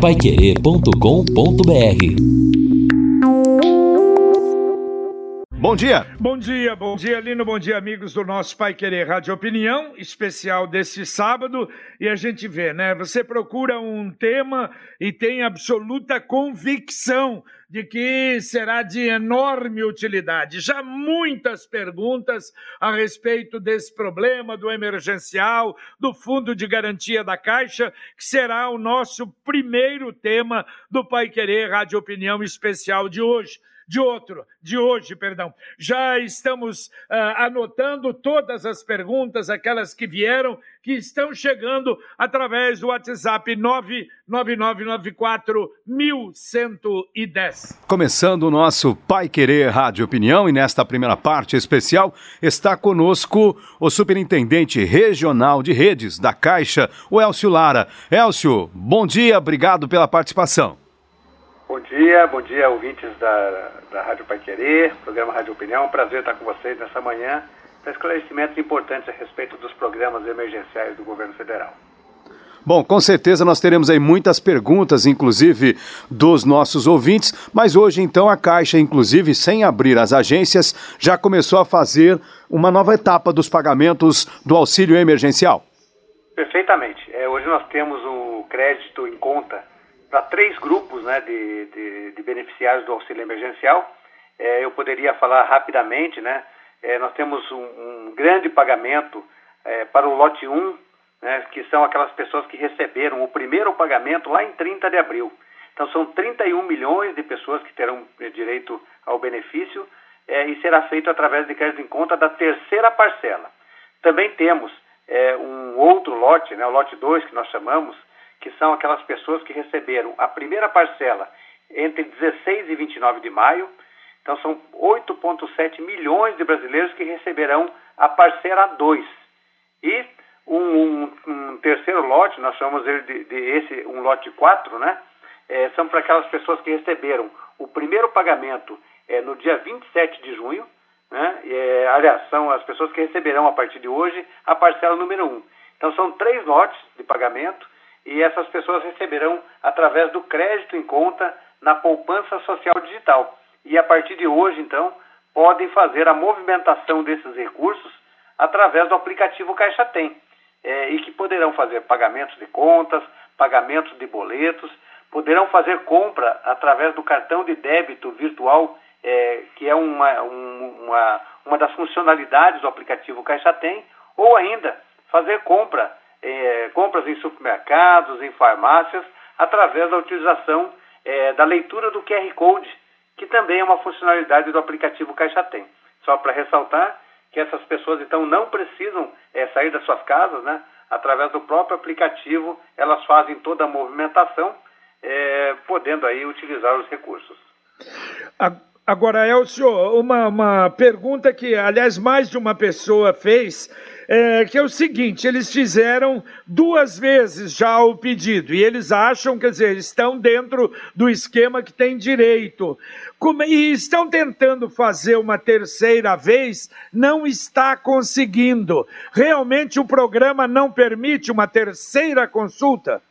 paiquerê.com.br Bom dia. Bom dia, bom dia, Lino, bom dia, amigos do nosso Pai Querer Rádio Opinião, especial desse sábado. E a gente vê, né? Você procura um tema e tem absoluta convicção de que será de enorme utilidade. Já muitas perguntas a respeito desse problema do emergencial, do Fundo de Garantia da Caixa, que será o nosso primeiro tema do Pai Querer Rádio Opinião especial de hoje de outro, de hoje, perdão. Já estamos uh, anotando todas as perguntas, aquelas que vieram, que estão chegando através do WhatsApp 99994 1110. Começando o nosso Pai Querer Rádio Opinião e nesta primeira parte especial está conosco o Superintendente Regional de Redes da Caixa, o Elcio Lara. Elcio, bom dia, obrigado pela participação. Bom dia, bom dia ouvintes da, da Rádio Pai Querer, programa Rádio Opinião. Um prazer estar com vocês nessa manhã para esclarecimentos importantes a respeito dos programas emergenciais do governo federal. Bom, com certeza nós teremos aí muitas perguntas, inclusive dos nossos ouvintes, mas hoje então a Caixa, inclusive sem abrir as agências, já começou a fazer uma nova etapa dos pagamentos do auxílio emergencial. Perfeitamente. É, hoje nós temos o crédito em conta para três grupos né, de, de, de, beneficiários do auxílio emergencial. É, eu poderia falar rapidamente, né? É, nós temos um, um grande pagamento é, para o lote 1, né, que são aquelas pessoas que receberam o primeiro pagamento lá em 30 de abril. Então são 31 milhões de pessoas que terão direito ao benefício e será feito através de crédito em conta da terceira parcela. Também temos um outro lote, né, o lote 2 que nós chamamos, que são aquelas pessoas que receberam a primeira parcela entre 16 e 29 de maio. Então, são 8,7 milhões de brasileiros que receberão a parcela 2. E um, um, um, terceiro lote, nós chamamos ele de, de esse, um lote 4, né? É, são para aquelas pessoas que receberam o primeiro pagamento é, no dia 27 de junho, né? É, aliás, são as pessoas que receberão a partir de hoje a parcela número 1. Então, são três lotes de pagamento e essas pessoas receberão através do crédito em conta na poupança social digital. E a partir de hoje, então, podem fazer a movimentação desses recursos através do aplicativo Caixa Tem, é, e que poderão fazer pagamentos de contas, pagamentos de boletos, poderão fazer compra através do cartão de débito virtual, é, que é uma, um, uma, uma das funcionalidades do aplicativo Caixa Tem, ou ainda fazer compra é, compras em supermercados, em farmácias, através da utilização é, da leitura do QR Code, que também é uma funcionalidade do aplicativo Caixa Tem. Só para ressaltar que essas pessoas então não precisam é, sair das suas casas, né? Através do próprio aplicativo, elas fazem toda a movimentação, é, podendo aí utilizar os recursos. Agora, Elcio, uma, uma pergunta que, aliás, mais de uma pessoa fez é, que é o seguinte: eles fizeram duas vezes já o pedido e eles acham, quer dizer, estão dentro do esquema que tem direito. Como, e estão tentando fazer uma terceira vez, não está conseguindo. Realmente o programa não permite uma terceira consulta?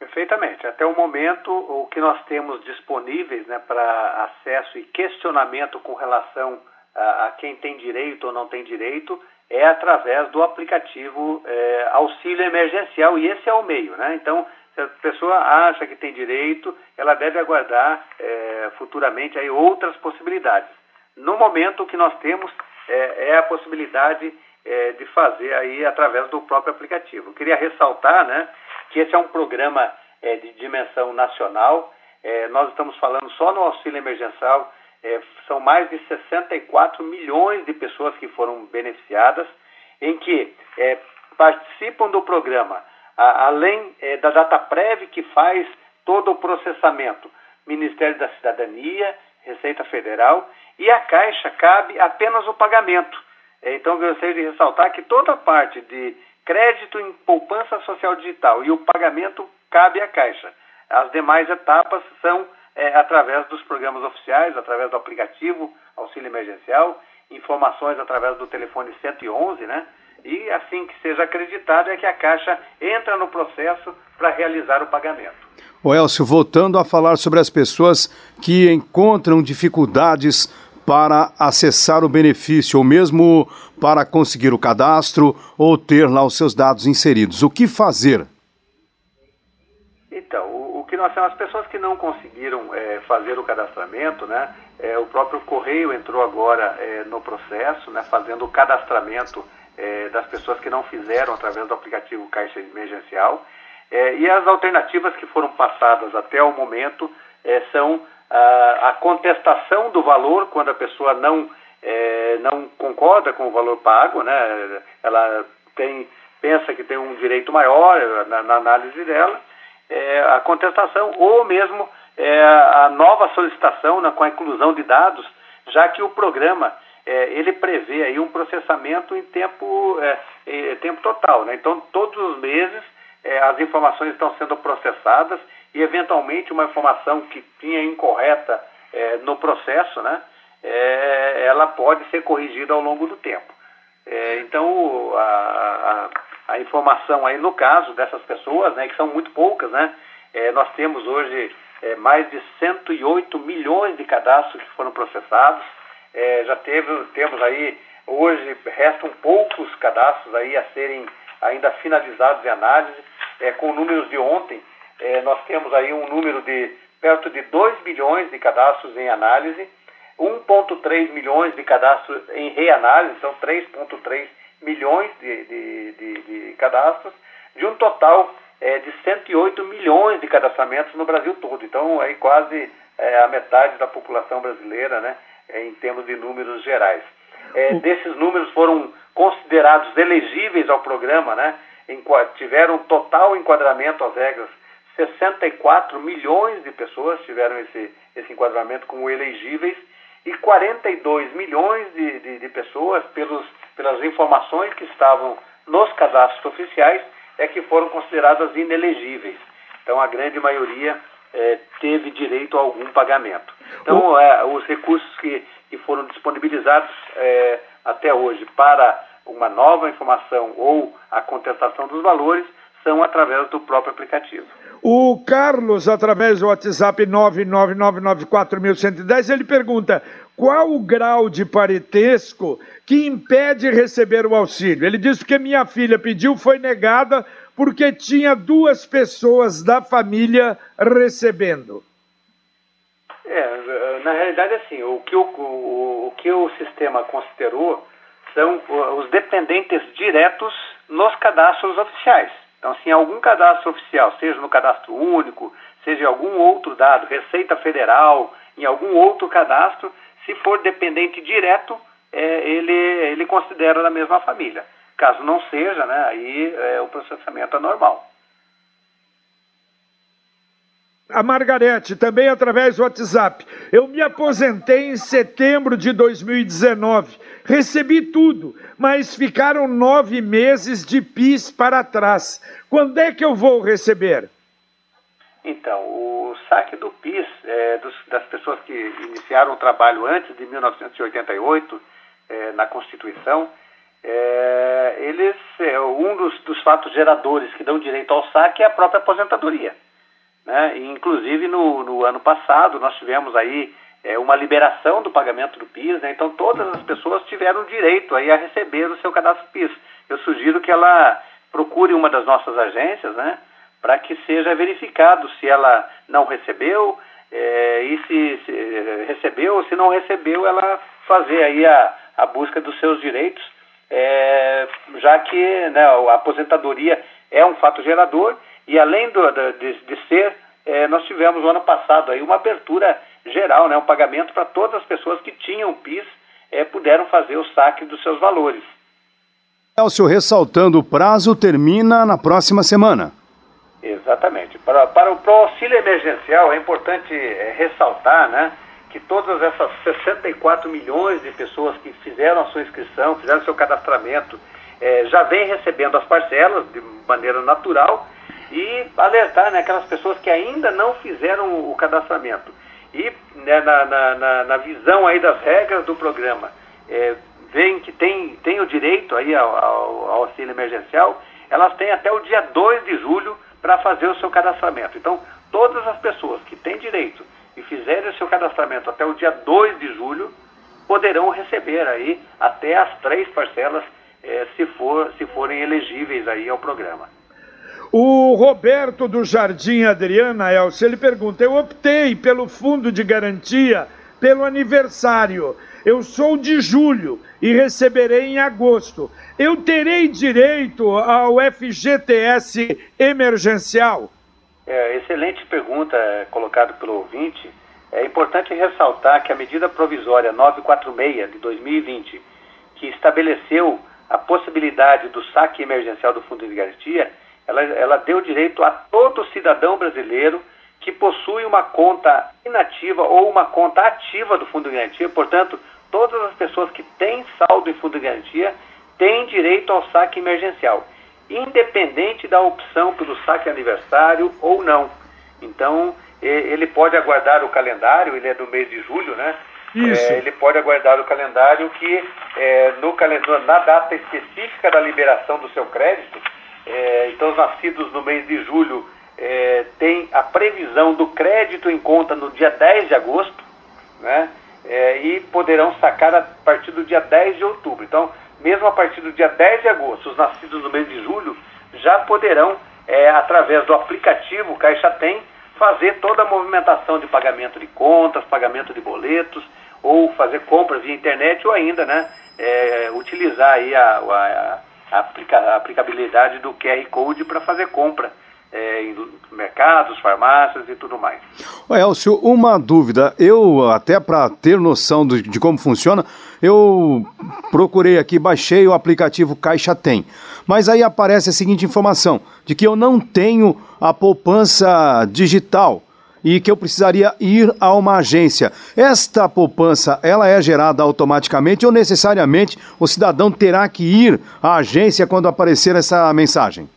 Perfeitamente. Até o momento, o que nós temos disponíveis né, para acesso e questionamento com relação a, a, quem tem direito ou não tem direito é através do aplicativo é, auxílio emergencial e esse é o meio, né? Então, se a pessoa acha que tem direito, ela deve aguardar é, futuramente aí outras possibilidades. No momento, o que nós temos é, é a possibilidade é, de fazer aí através do próprio aplicativo. Eu queria ressaltar, né, que esse é um programa é, de dimensão nacional. É, nós estamos falando só no auxílio emergencial é, são mais de 64 milhões de pessoas que foram beneficiadas, em que é, participam do programa, a, além é, da data prévia que faz todo o processamento, Ministério da Cidadania, Receita Federal, e a Caixa cabe apenas o pagamento. É, então, gostaria de ressaltar que toda a parte de crédito em poupança social digital e o pagamento cabe à Caixa. As demais etapas são é, através dos programas oficiais, através do aplicativo Auxílio Emergencial, informações através do telefone 111, né? E assim que seja acreditado é que a Caixa entra no processo para realizar o pagamento. O Elcio, voltando a falar sobre as pessoas que encontram dificuldades para acessar o benefício ou mesmo para conseguir o cadastro ou ter lá os seus dados inseridos. O que fazer? Então, que nós temos, as pessoas que não conseguiram é, fazer o cadastramento, né, é, o próprio Correio entrou agora é, no processo, né, fazendo o cadastramento é, das pessoas que não fizeram através do aplicativo Caixa Emergencial. É, e as alternativas que foram passadas até o momento é, são a, a, contestação do valor quando a pessoa não, não concorda com o valor pago, né? ela tem, pensa que tem um direito maior na, na análise dela, é, a contestação ou mesmo é, a nova solicitação né, com a inclusão de dados, já que o programa é, ele prevê aí um processamento em tempo, é, tempo total. Né? Então, todos os meses é, as informações estão sendo processadas e, eventualmente, uma informação que tinha incorreta é, no processo, né, é, ela pode ser corrigida ao longo do tempo. É, então, a, a, a, informação aí, no caso dessas pessoas, né, que são muito poucas, né, é, nós temos hoje é, mais de 108 milhões de cadastros que foram processados, já teve, temos aí, hoje restam poucos cadastros aí a serem ainda finalizados em análise, é, com números de ontem, é, nós temos aí um número de perto de 2 bilhões de cadastros em análise, 1,3 milhões de cadastros em reanálise, são 3,3 milhões de, de, de, de, cadastros, de um total é, de 108 milhões de cadastramentos no Brasil todo. Então, aí quase é, a metade da população brasileira, né, é, em termos de números gerais. É, desses números foram considerados elegíveis ao programa, né, tiveram total enquadramento às regras. 64 milhões de pessoas tiveram esse, esse enquadramento como elegíveis e 42 milhões de, de, de pessoas, pelos, pelas informações que estavam nos cadastros oficiais, é que foram consideradas inelegíveis. Então, a grande maioria é, teve direito a algum pagamento. Então, é, os recursos que, que foram disponibilizados é, até hoje para uma nova informação ou a contestação dos valores são através do próprio aplicativo. O Carlos, através do WhatsApp 999941110, ele pergunta qual o grau de parentesco que impede receber o auxílio. Ele diz que minha filha pediu, foi negada porque tinha duas pessoas da família recebendo. É, na realidade, assim, o que o, o, o que o sistema considerou são os dependentes diretos nos cadastros oficiais. Então, se em algum cadastro oficial, seja no cadastro único, seja em algum outro dado, Receita Federal, em algum outro cadastro, se for dependente direto, é, ele, ele considera da mesma família. Caso não seja, né, aí é, o processamento é normal. A Margarete, também através do WhatsApp. Eu me aposentei em setembro de 2019. Recebi tudo, mas ficaram nove meses de PIS para trás. Quando é que eu vou receber? Então, o saque do PIS é, dos, das pessoas que iniciaram o trabalho antes de 1988, é, na Constituição, é, eles, é, um dos, dos fatos geradores que dão direito ao saque é a própria aposentadoria. Né? Inclusive, no, no, ano passado, nós tivemos aí é, uma liberação do pagamento do PIS, né? então todas as pessoas tiveram direito aí a receber o seu cadastro PIS. Eu sugiro que ela procure uma das nossas agências, né? para que seja verificado se ela não recebeu é, e se, se, recebeu ou se não recebeu, ela fazer aí a, a busca dos seus direitos, é, já que né, a aposentadoria é um fato gerador e além do, de, de ser, é, nós tivemos no ano passado aí uma abertura geral, né, um pagamento para todas as pessoas que tinham PIS é, puderam fazer o saque dos seus valores. Elcio, ressaltando, o prazo termina na próxima semana. Exatamente. Para, para o auxílio emergencial é importante é, ressaltar né, que todas essas 64 milhões de pessoas que fizeram a sua inscrição, fizeram seu cadastramento, é, já vêm recebendo as parcelas de maneira natural e alertar né, aquelas pessoas que ainda não fizeram o cadastramento. E né, na, na, na, visão aí das regras do programa, é, que tem, tem o direito aí ao, ao, auxílio emergencial, elas têm até o dia 2 de julho para fazer o seu cadastramento. Então, todas as pessoas que têm direito e fizerem o seu cadastramento até o dia 2 de julho, poderão receber aí até as três parcelas eh, se, for, se forem elegíveis aí ao programa. O Roberto do Jardim Adriana Elcio, ele pergunta: Eu optei pelo fundo de garantia pelo aniversário. Eu sou de julho e receberei em agosto. Eu terei direito ao FGTS emergencial? É, excelente pergunta é, colocada pelo ouvinte. É importante ressaltar que a medida provisória 946 de 2020, que estabeleceu a possibilidade do saque emergencial do Fundo de Garantia, ela, ela deu direito a todo cidadão brasileiro que possui uma conta inativa ou uma conta ativa do Fundo de Garantia. Portanto, todas as pessoas que têm saldo em Fundo de Garantia têm direito ao saque emergencial, independente da opção pelo saque aniversário ou não. Então, ele pode aguardar o calendário, ele é do mês de julho, né? Isso. É, ele pode aguardar o calendário que, é, no, na data específica da liberação do seu crédito, é, então os nascidos no mês de julho é, tem a previsão do crédito em conta no dia 10 de agosto, né? É, e poderão sacar a partir do dia 10 de outubro. Então, mesmo a partir do dia 10 de agosto, os nascidos no mês de julho já poderão, é, através do aplicativo Caixa Tem, fazer toda a movimentação de pagamento de contas, pagamento de boletos, ou fazer compras via internet, ou ainda né, é, utilizar aí a, a, aplica, aplicabilidade do QR Code para fazer compra é, em mercados, farmácias e tudo mais. Elcio, uma dúvida. Eu, até para ter noção de como funciona, eu procurei aqui, baixei o aplicativo Caixa Tem. Mas aí aparece a seguinte informação: de que eu não tenho a poupança digital e que eu precisaria ir a uma agência. Esta poupança, ela é gerada automaticamente ou necessariamente o cidadão terá que ir à agência quando aparecer essa mensagem?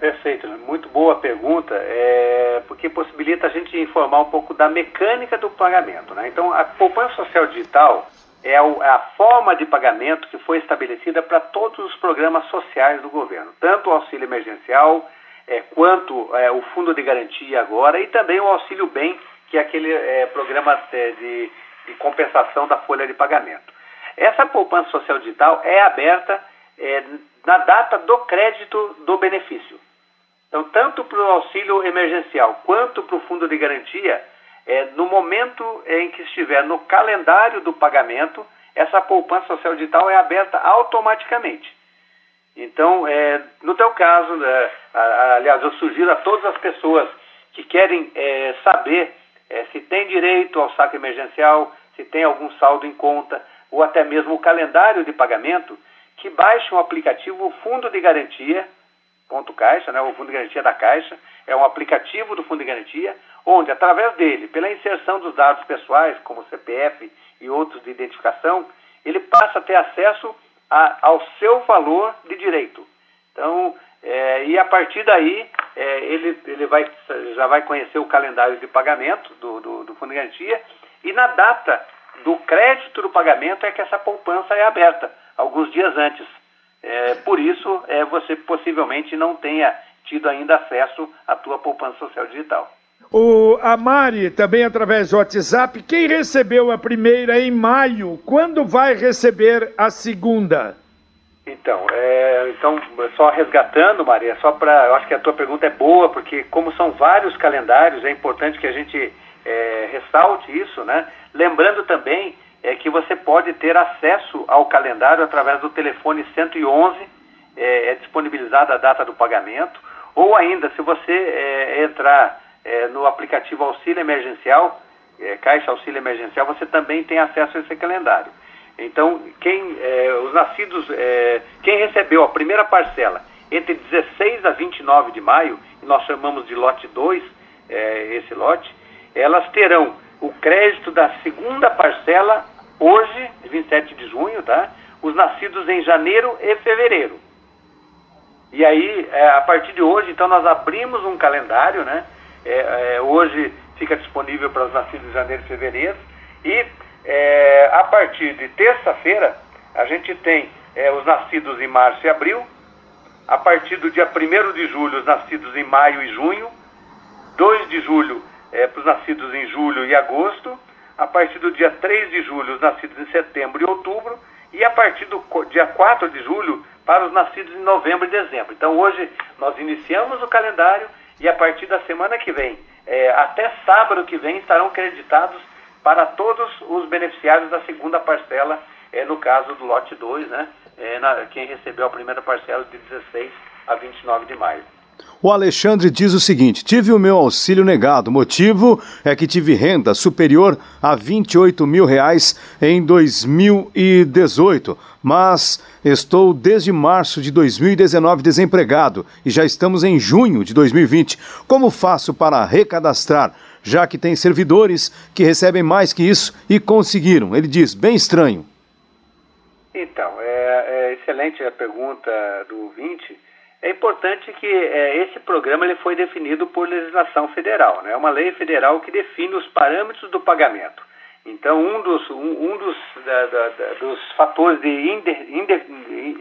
Perfeito, muito boa pergunta, é, porque possibilita a gente informar um pouco da mecânica do pagamento. Né? Então, a poupança social digital é a forma de pagamento que foi estabelecida para todos os programas sociais do governo, tanto o auxílio emergencial, é, quanto é, o fundo de garantia agora e também o auxílio bem, que é aquele é, programa é, de, de, compensação da folha de pagamento. Essa poupança social digital é aberta é, na data do crédito do benefício. Então, tanto para o auxílio emergencial quanto para o fundo de garantia, é, no momento em que estiver no calendário do pagamento, essa poupança social digital é aberta automaticamente. Então, é, no teu caso, né, aliás, eu sugiro a todas as pessoas que querem é, saber é, se tem direito ao saque emergencial, se tem algum saldo em conta, ou até mesmo o calendário de pagamento, que baixem o aplicativo Fundo de Garantia, ponto Caixa, né, o Fundo de Garantia da Caixa, é um aplicativo do Fundo de Garantia, onde, através dele, pela inserção dos dados pessoais, como CPF e outros de identificação, ele passa a ter acesso a, ao seu valor de direito. Então, é, e a partir daí, é, ele, ele vai, já vai conhecer o calendário de pagamento do, do, do Fundo de Garantia e na data do crédito do pagamento é que essa poupança é aberta, alguns dias antes. É, por isso, é, você possivelmente não tenha tido ainda acesso à tua poupança social digital. O, a Mari, também através do WhatsApp, quem recebeu a primeira em maio, quando vai receber a segunda? Então, é, então só resgatando, Maria, só para. Eu acho que a tua pergunta é boa, porque como são vários calendários, é importante que a gente é, ressalte isso, né? Lembrando também é, que você pode ter acesso ao calendário através do telefone 111, é, é disponibilizada a data do pagamento, ou ainda, se você é, entrar é, no aplicativo Auxílio Emergencial, é, Caixa Auxílio Emergencial, você também tem acesso a esse calendário. Então, quem, é, os nascidos, é, quem recebeu a primeira parcela entre 16 a 29 de maio, nós chamamos de lote 2, é, esse lote, elas terão o crédito da segunda parcela hoje, 27 de junho, tá? Os nascidos em janeiro e fevereiro. E aí, a partir de hoje, então, nós abrimos um calendário, né? É, é, hoje fica disponível para os nascidos em janeiro e fevereiro. E é, a partir de terça-feira, a gente tem é, os nascidos em março e abril. A partir do dia 1 de julho, os nascidos em maio e junho. 2 de julho é, para os nascidos em julho e agosto, a partir do dia 3 de julho, os nascidos em setembro e outubro, e a partir do dia 4 de julho, para os nascidos em novembro e dezembro. Então, hoje, nós iniciamos o calendário e a partir da semana que vem, é, até sábado que vem, estarão creditados para todos os beneficiários da segunda parcela, é, no caso do lote 2, né? É, na, quem recebeu a primeira parcela de 16 a 29 de maio. O Alexandre diz o seguinte: tive o meu auxílio negado. O motivo é que tive renda superior a 28 mil reais em 2018, mas estou desde março de 2019 desempregado e já estamos em junho de 2020. Como faço para recadastrar? Já que tem servidores que recebem mais que isso e conseguiram. Ele diz: bem estranho. Então, é, é excelente a pergunta do 20. É importante que é, esse programa ele foi definido por legislação federal, né? é uma lei federal que define os parâmetros do pagamento. Então, um dos, um, um dos, da, da, da, dos fatores de, inde, inde,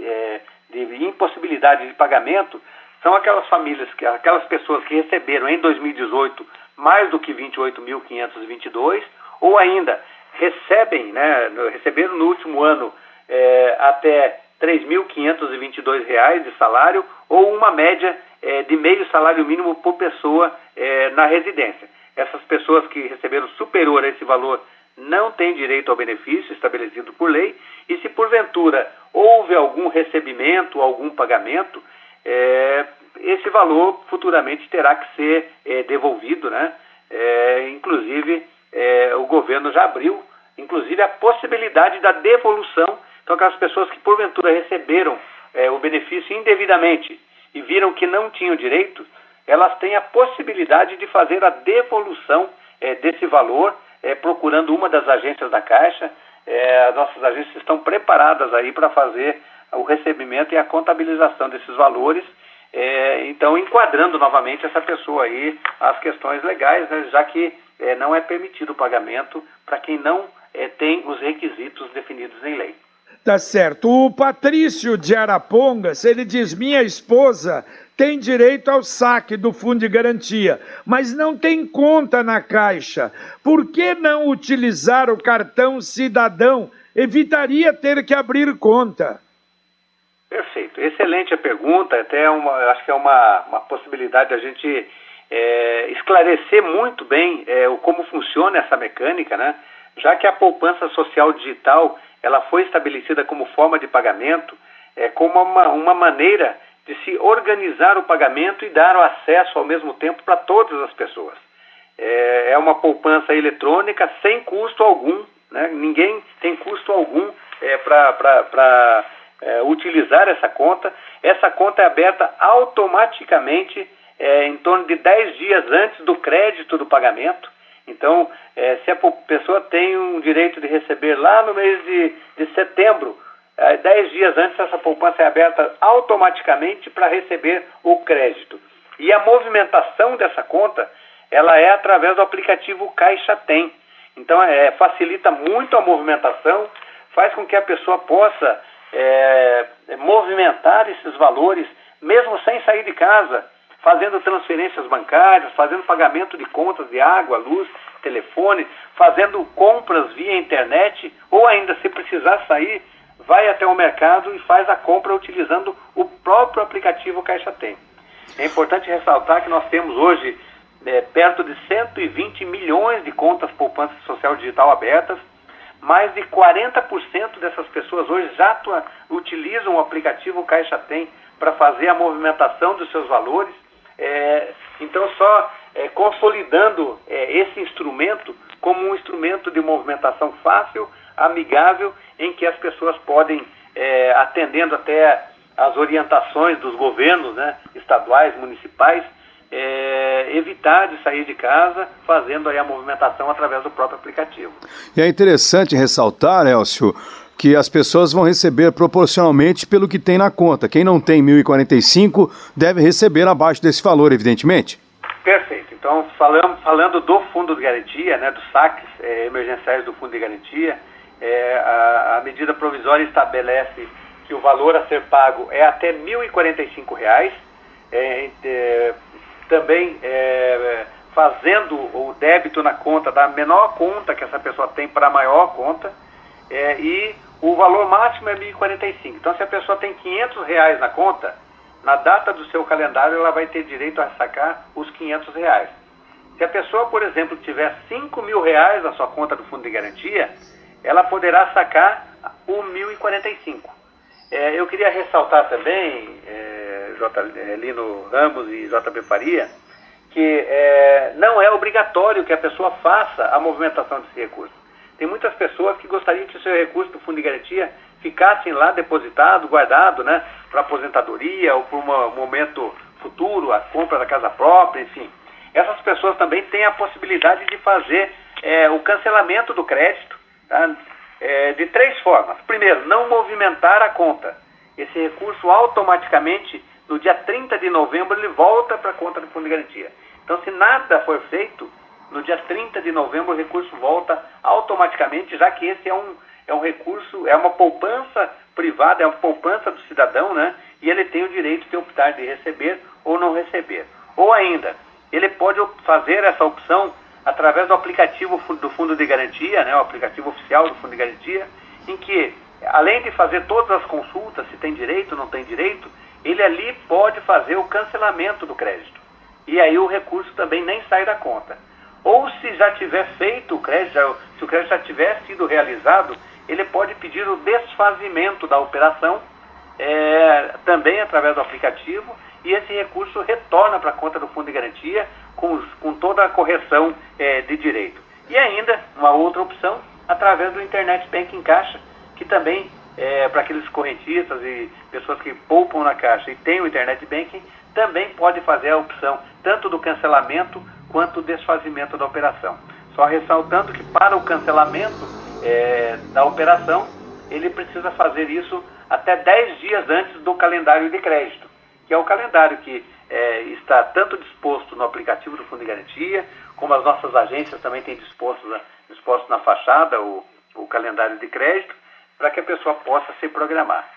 é, de impossibilidade de pagamento são aquelas famílias, aquelas pessoas que receberam em 2018 mais do que 28.522, ou ainda recebem, né, receberam no último ano é, até R$ 3.522 de salário ou uma média é, de meio salário mínimo por pessoa é, na residência. Essas pessoas que receberam superior a esse valor não têm direito ao benefício estabelecido por lei e se porventura houve algum recebimento, algum pagamento, é, esse valor futuramente terá que ser é, devolvido, né? É, inclusive é, o governo já abriu, inclusive a possibilidade da devolução então, aquelas pessoas que porventura receberam é, o benefício indevidamente e viram que não tinham direito, elas têm a possibilidade de fazer a devolução é, desse valor, é, procurando uma das agências da Caixa. É, as nossas agências estão preparadas aí para fazer o recebimento e a contabilização desses valores. É, então, enquadrando novamente essa pessoa aí as questões legais, né, já que é, não é permitido o pagamento para quem não tem os requisitos definidos em lei. Tá certo. O Patrício de Arapongas, ele diz: minha esposa tem direito ao saque do fundo de garantia, mas não tem conta na caixa. Por que não utilizar o cartão cidadão? Evitaria ter que abrir conta. Perfeito. Excelente a pergunta. Até uma, acho que é uma, uma possibilidade a gente é, esclarecer muito bem é, como funciona essa mecânica, né? Já que a poupança social digital ela foi estabelecida como forma de pagamento, é, como uma, uma maneira de se organizar o pagamento e dar o acesso ao mesmo tempo para todas as pessoas. É, é uma poupança eletrônica sem custo algum, né? ninguém tem custo algum é, para é, utilizar essa conta. Essa conta é aberta automaticamente é, em torno de 10 dias antes do crédito do pagamento. Então, é, se a pessoa tem um direito de receber lá no mês de, de setembro, é, dez dias antes, essa poupança é aberta automaticamente para receber o crédito. E a movimentação dessa conta, ela é através do aplicativo Caixa Tem. Então, é, facilita muito a movimentação, faz com que a pessoa possa é, movimentar esses valores, mesmo sem sair de casa fazendo transferências bancárias, fazendo pagamento de contas de água, luz, telefone, fazendo compras via internet, ou ainda, se precisar sair, vai até o mercado e faz a compra utilizando o próprio aplicativo Caixa Tem. É importante ressaltar que nós temos hoje é, perto de 120 milhões de contas poupança social digital abertas, mais de 40% dessas pessoas hoje já utilizam o aplicativo Caixa Tem para fazer a movimentação dos seus valores é, então, só é, consolidando é, esse instrumento como um instrumento de movimentação fácil, amigável, em que as pessoas podem, é, atendendo até as orientações dos governos né, estaduais, municipais, é, evitar de sair de casa fazendo aí a movimentação através do próprio aplicativo. E é interessante ressaltar, Elcio, que as pessoas vão receber proporcionalmente pelo que tem na conta. Quem não tem 1.045 deve receber abaixo desse valor, evidentemente. Perfeito. Então, falando, falando do fundo de garantia, né, dos saques é, emergenciais do fundo de garantia, é, a, a, medida provisória estabelece que o valor a ser pago é até R$ 1.045. É, é, também é, fazendo o débito na conta da menor conta que essa pessoa tem para a maior conta é, e o valor máximo é 1.045. Então, se a pessoa tem 500 reais na conta, na data do seu calendário ela vai ter direito a sacar os 500 reais. Se a pessoa, por exemplo, tiver 5 mil reais na sua conta do fundo de garantia, ela poderá sacar o 1.045. É, eu queria ressaltar também, é, J, é, Lino Ramos e JB Faria, que é, não é obrigatório que a pessoa faça a movimentação desse recurso. Tem muitas pessoas que gostariam que o seu recurso do fundo de garantia ficassem lá depositado, guardado, né, para aposentadoria ou para um momento futuro, a compra da casa própria, enfim. Essas pessoas também têm a possibilidade de fazer é, o cancelamento do crédito tá, é, de três formas. Primeiro, não movimentar a conta. Esse recurso automaticamente, no dia 30 de novembro, ele volta para a conta do fundo de garantia. Então, se nada for feito, no dia 30 de novembro o recurso volta automaticamente, já que esse é um, é um recurso, é uma poupança privada, é uma poupança do cidadão, né? E ele tem o direito de optar de receber ou não receber. Ou ainda, ele pode fazer essa opção através do aplicativo do Fundo de Garantia, né, o aplicativo oficial do Fundo de Garantia, em que, além de fazer todas as consultas, se tem direito ou não tem direito, ele ali pode fazer o cancelamento do crédito e aí o recurso também nem sai da conta. Ou se já tiver feito o crédito, já, se o crédito já tiver sido realizado, ele pode pedir o desfazimento da operação, é, também através do aplicativo, e esse recurso retorna para a conta do Fundo de Garantia com, com toda a correção é, de direito. E ainda, uma outra opção, através do Internet Banking Caixa, que também, é, para aqueles correntistas e pessoas que poupam na Caixa e têm o Internet Banking, também pode fazer a opção tanto do cancelamento quanto do desfazimento da operação. Só ressaltando que para o cancelamento é, da operação, ele precisa fazer isso até 10 dias antes do calendário de crédito, que é o calendário que é, está tanto disposto no aplicativo do Fundo de Garantia, como as nossas agências também têm disposto, disposto na fachada o, o calendário de crédito, para que a pessoa possa se programar.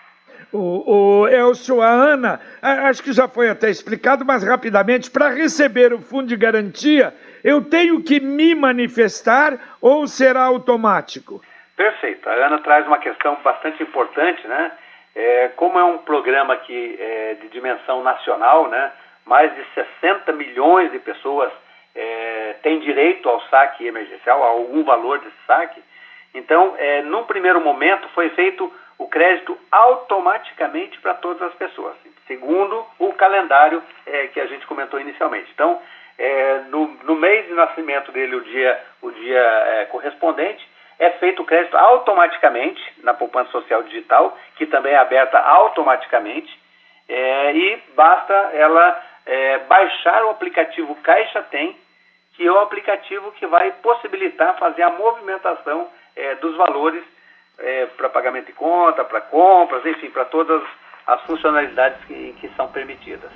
O, o Elcio, a Ana, acho que já foi até explicado, mas rapidamente, para receber o fundo de garantia, eu tenho que me manifestar ou será automático? Perfeito. A Ana traz uma questão bastante importante, né? É, como é um programa que é de dimensão nacional, né? Mais de 60 milhões de pessoas é, têm direito ao saque emergencial, a algum valor desse saque. Então, é, num primeiro momento, foi feito o crédito automaticamente para todas as pessoas, segundo o calendário é, que a gente comentou inicialmente. Então, é, no, no, mês de nascimento dele, o dia, o dia é, correspondente, é feito o crédito automaticamente na poupança social digital, que também é aberta automaticamente, é, e basta ela é, baixar o aplicativo Caixa Tem, que é o aplicativo que vai possibilitar fazer a movimentação é, dos valores é, para pagamento de conta, para compras, enfim, para todas as funcionalidades que, que são permitidas.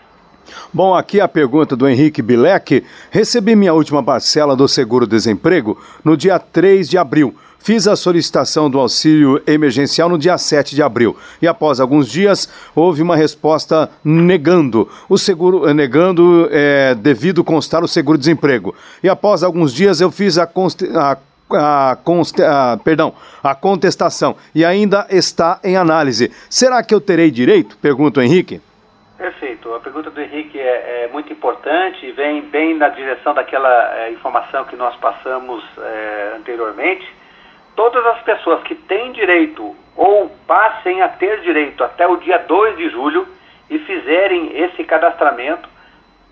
Bom, aqui a pergunta do Henrique Bilek. Recebi minha última parcela do seguro-desemprego no dia 3 de abril. Fiz a solicitação do auxílio emergencial no dia 7 de abril e após alguns dias houve uma resposta negando o seguro, negando é, devido constar o seguro-desemprego. E após alguns dias eu fiz a, a a, a, perdão, a contestação e ainda está em análise. Será que eu terei direito? Pergunta o Henrique. Perfeito. A pergunta do Henrique é, é muito importante e vem bem na direção daquela é, informação que nós passamos é, anteriormente. Todas as pessoas que têm direito ou passem a ter direito até o dia 2 de julho e fizerem esse cadastramento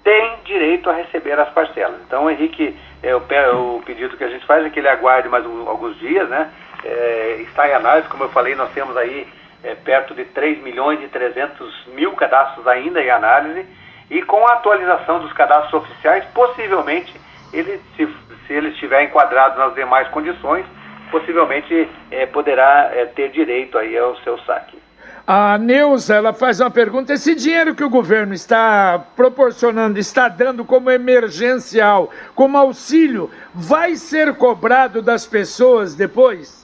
têm direito a receber as parcelas. Então, Henrique é, o, pedido que a gente faz é que ele aguarde mais um, alguns dias, né? É, está em análise, como eu falei, nós temos aí é, perto de 3 milhões e 300 mil cadastros ainda em análise, e com a atualização dos cadastros oficiais, possivelmente, ele, se, se ele estiver enquadrado nas demais condições, possivelmente é, poderá é, ter direito aí ao seu saque. A Neuza, ela faz uma pergunta: esse dinheiro que o governo está proporcionando, está dando como emergencial, como auxílio, vai ser cobrado das pessoas depois?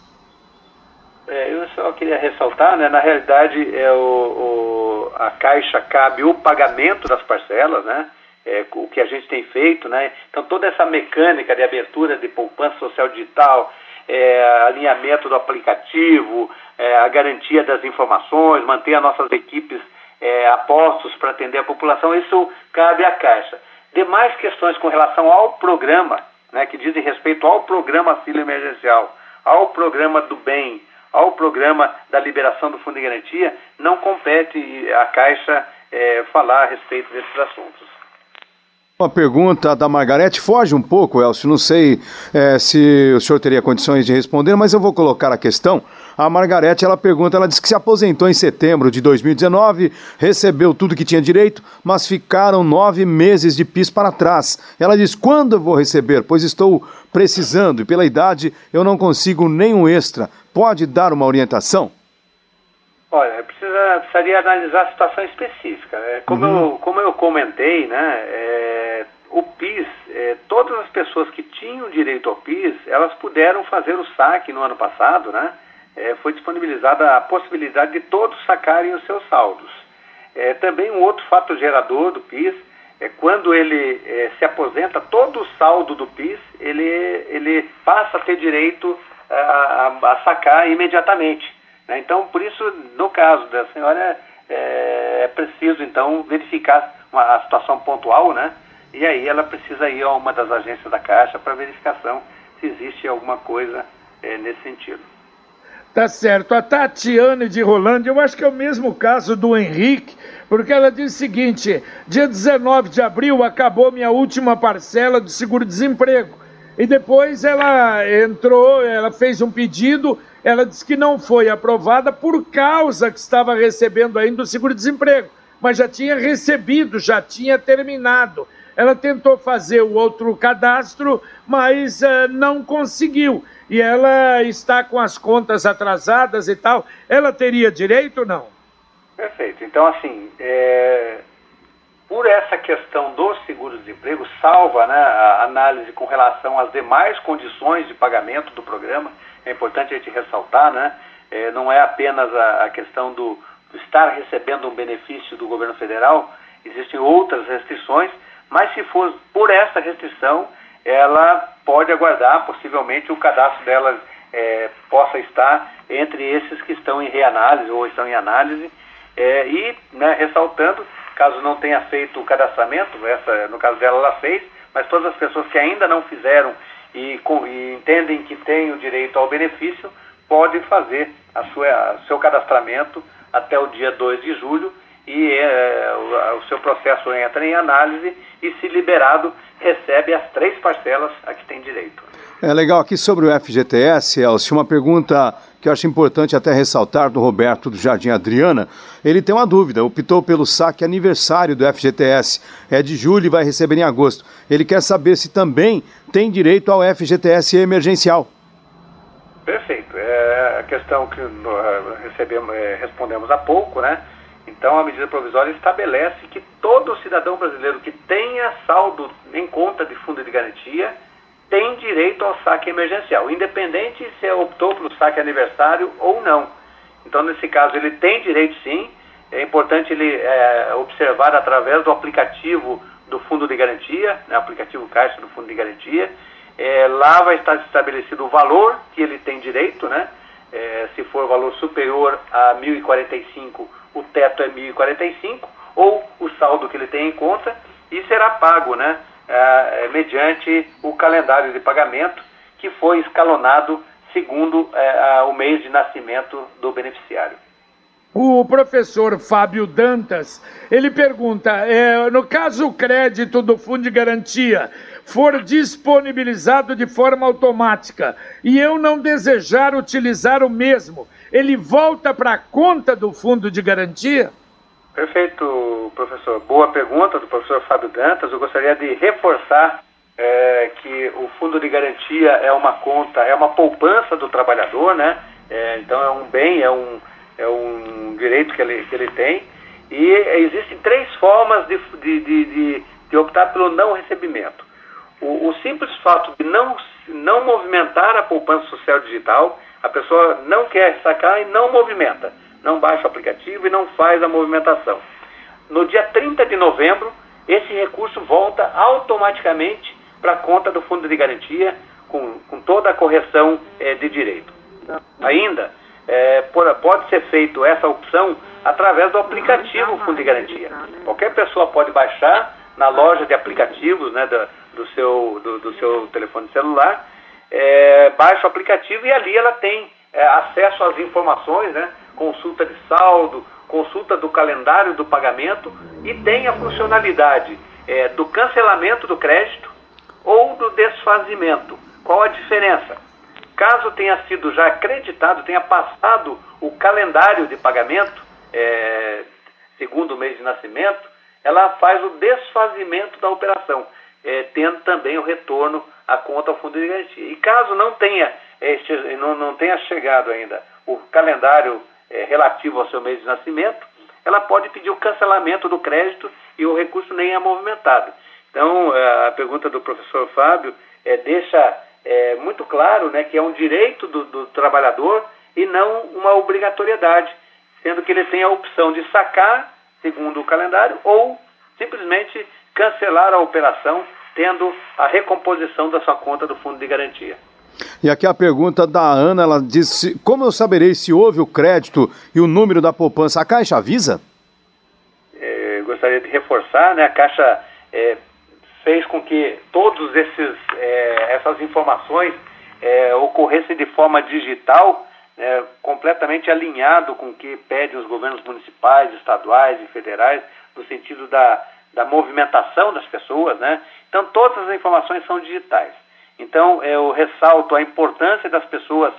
É, eu só queria ressaltar, né, na realidade, é o, o, a Caixa cabe o pagamento das parcelas, né? é, o que a gente tem feito, né? Então toda essa mecânica de abertura de poupança social digital, é, alinhamento do aplicativo, é, a garantia das informações, manter as nossas equipes é, apostos para atender a população, isso cabe à Caixa. Demais questões com relação ao programa, né, que dizem respeito ao programa auxílio emergencial, ao programa do bem, ao programa da liberação do Fundo de Garantia, não compete à Caixa é, falar a respeito desses assuntos. Uma pergunta da Margarete foge um pouco, Elcio. Não sei é, se o senhor teria condições de responder, mas eu vou colocar a questão. A Margarete ela pergunta, ela disse que se aposentou em setembro de 2019, recebeu tudo que tinha direito, mas ficaram nove meses de PIS para trás. Ela diz: quando eu vou receber? Pois estou precisando e pela idade eu não consigo nenhum extra. Pode dar uma orientação? Olha, precisa, precisaria analisar a situação específica. Né? Como, uhum. eu, como eu comentei, né, é, o PIS, é, todas as pessoas que tinham direito ao PIS, elas puderam fazer o saque no ano passado, né? É, foi disponibilizada a possibilidade de todos sacarem os seus saldos. É, também um outro fato gerador do PIS é quando ele é, se aposenta, todo o saldo do PIS, ele, ele passa a ter direito a, a, a sacar imediatamente. Né? Então, por isso, no caso da senhora, é, é preciso, então, verificar uma, a situação pontual, né? E aí ela precisa ir a uma das agências da Caixa para verificação se existe alguma coisa é, nesse sentido. Tá certo. A Tatiane de Rolândia, eu acho que é o mesmo caso do Henrique, porque ela diz o seguinte: dia 19 de abril acabou minha última parcela do seguro-desemprego. E depois ela entrou, ela fez um pedido ela disse que não foi aprovada por causa que estava recebendo ainda o seguro-desemprego, mas já tinha recebido, já tinha terminado. Ela tentou fazer o outro cadastro, mas uh, não conseguiu. E ela está com as contas atrasadas e tal. Ela teria direito ou não? Perfeito. Então, assim, é... por essa questão do seguro-desemprego, salva né, a análise com relação às demais condições de pagamento do programa é importante a gente ressaltar, né? É, não é apenas a, a questão do, do, estar recebendo um benefício do governo federal, existem outras restrições, mas se for por essa restrição, ela pode aguardar, possivelmente o cadastro dela é, possa estar entre esses que estão em reanálise ou estão em análise, é, e né, ressaltando, caso não tenha feito o cadastramento, essa, no caso dela ela fez, mas todas as pessoas que ainda não fizeram e, com, e entendem que têm o direito ao benefício, podem fazer a sua, seu cadastramento até o dia 2 de julho e é, o, o, seu processo entra em análise e, se liberado, recebe as três parcelas a que tem direito. É legal aqui sobre o FGTS, Elcio, uma pergunta que eu acho importante até ressaltar do Roberto do Jardim Adriana. Ele tem uma dúvida, optou pelo saque aniversário do FGTS, é de julho e vai receber em agosto. Ele quer saber se também tem direito ao FGTS emergencial. Perfeito. É a questão que recebemos, é, respondemos há pouco, né? Então, a medida provisória estabelece que todo cidadão brasileiro que tenha saldo em conta de fundo de garantia tem direito ao saque emergencial, independente se optou pelo saque aniversário ou não. Então, nesse caso, ele tem direito sim. É importante ele é, observar através do aplicativo do Fundo de Garantia, né, aplicativo Caixa do Fundo de Garantia. É, lá vai estar estabelecido o valor que ele tem direito, né? É, se for valor superior a 1.045, o teto é 1.045, ou o saldo que ele tem em conta, e será pago, né? É, é, mediante o calendário de pagamento que foi escalonado segundo é, o mês de nascimento do beneficiário. O professor Fábio Dantas, ele pergunta, é, no caso o crédito do Fundo de Garantia for disponibilizado de forma automática e eu não desejar utilizar o mesmo, ele volta para a conta do Fundo de Garantia? Perfeito, professor. Boa pergunta do professor Fábio Dantas. Eu gostaria de reforçar é, que o fundo de garantia é uma conta, é uma poupança do trabalhador, né? É, então é um bem, é um, é um direito que ele, que ele tem. E existem três formas de, de, de, de, de optar pelo não recebimento. O, o, simples fato de não, não movimentar a poupança social digital, a pessoa não quer sacar e não movimenta não baixa o aplicativo e não faz a movimentação. No dia 30 de novembro, esse recurso volta automaticamente para a conta do fundo de garantia, com, com toda a correção é, de direito. Ainda, é, pode ser feito essa opção através do aplicativo Fundo de Garantia. Qualquer pessoa pode baixar na loja de aplicativos né, do, do seu, do, do, seu telefone celular, é, baixa o aplicativo e ali ela tem é, acesso às informações, né, consulta de saldo, consulta do calendário do pagamento e tem a funcionalidade é, do cancelamento do crédito ou do desfazimento. Qual a diferença? Caso tenha sido já acreditado, tenha passado o calendário de pagamento, é, segundo o mês de nascimento, ela faz o desfazimento da operação, é, tendo também o retorno à conta ao fundo de garantia. E caso não tenha, este, não, não tenha chegado ainda o calendário é, relativo ao seu mês de nascimento, ela pode pedir o cancelamento do crédito e o recurso nem é movimentado. Então, é, a pergunta do professor Fábio é, deixa é, muito claro né, que é um direito do, do trabalhador e não uma obrigatoriedade, sendo que ele tem a opção de sacar, segundo o calendário, ou simplesmente cancelar a operação, tendo a recomposição da sua conta do fundo de garantia. E aqui a pergunta da Ana, ela disse: Como eu saberei se houve o crédito e o número da poupança? A Caixa avisa? É, gostaria de reforçar, né? A Caixa é, fez com que todas é, essas informações é, ocorressem de forma digital, né, completamente alinhado com o que pedem os governos municipais, estaduais e federais, no sentido da, da movimentação das pessoas, né? Então todas as informações são digitais. Então, eu ressalto a importância das pessoas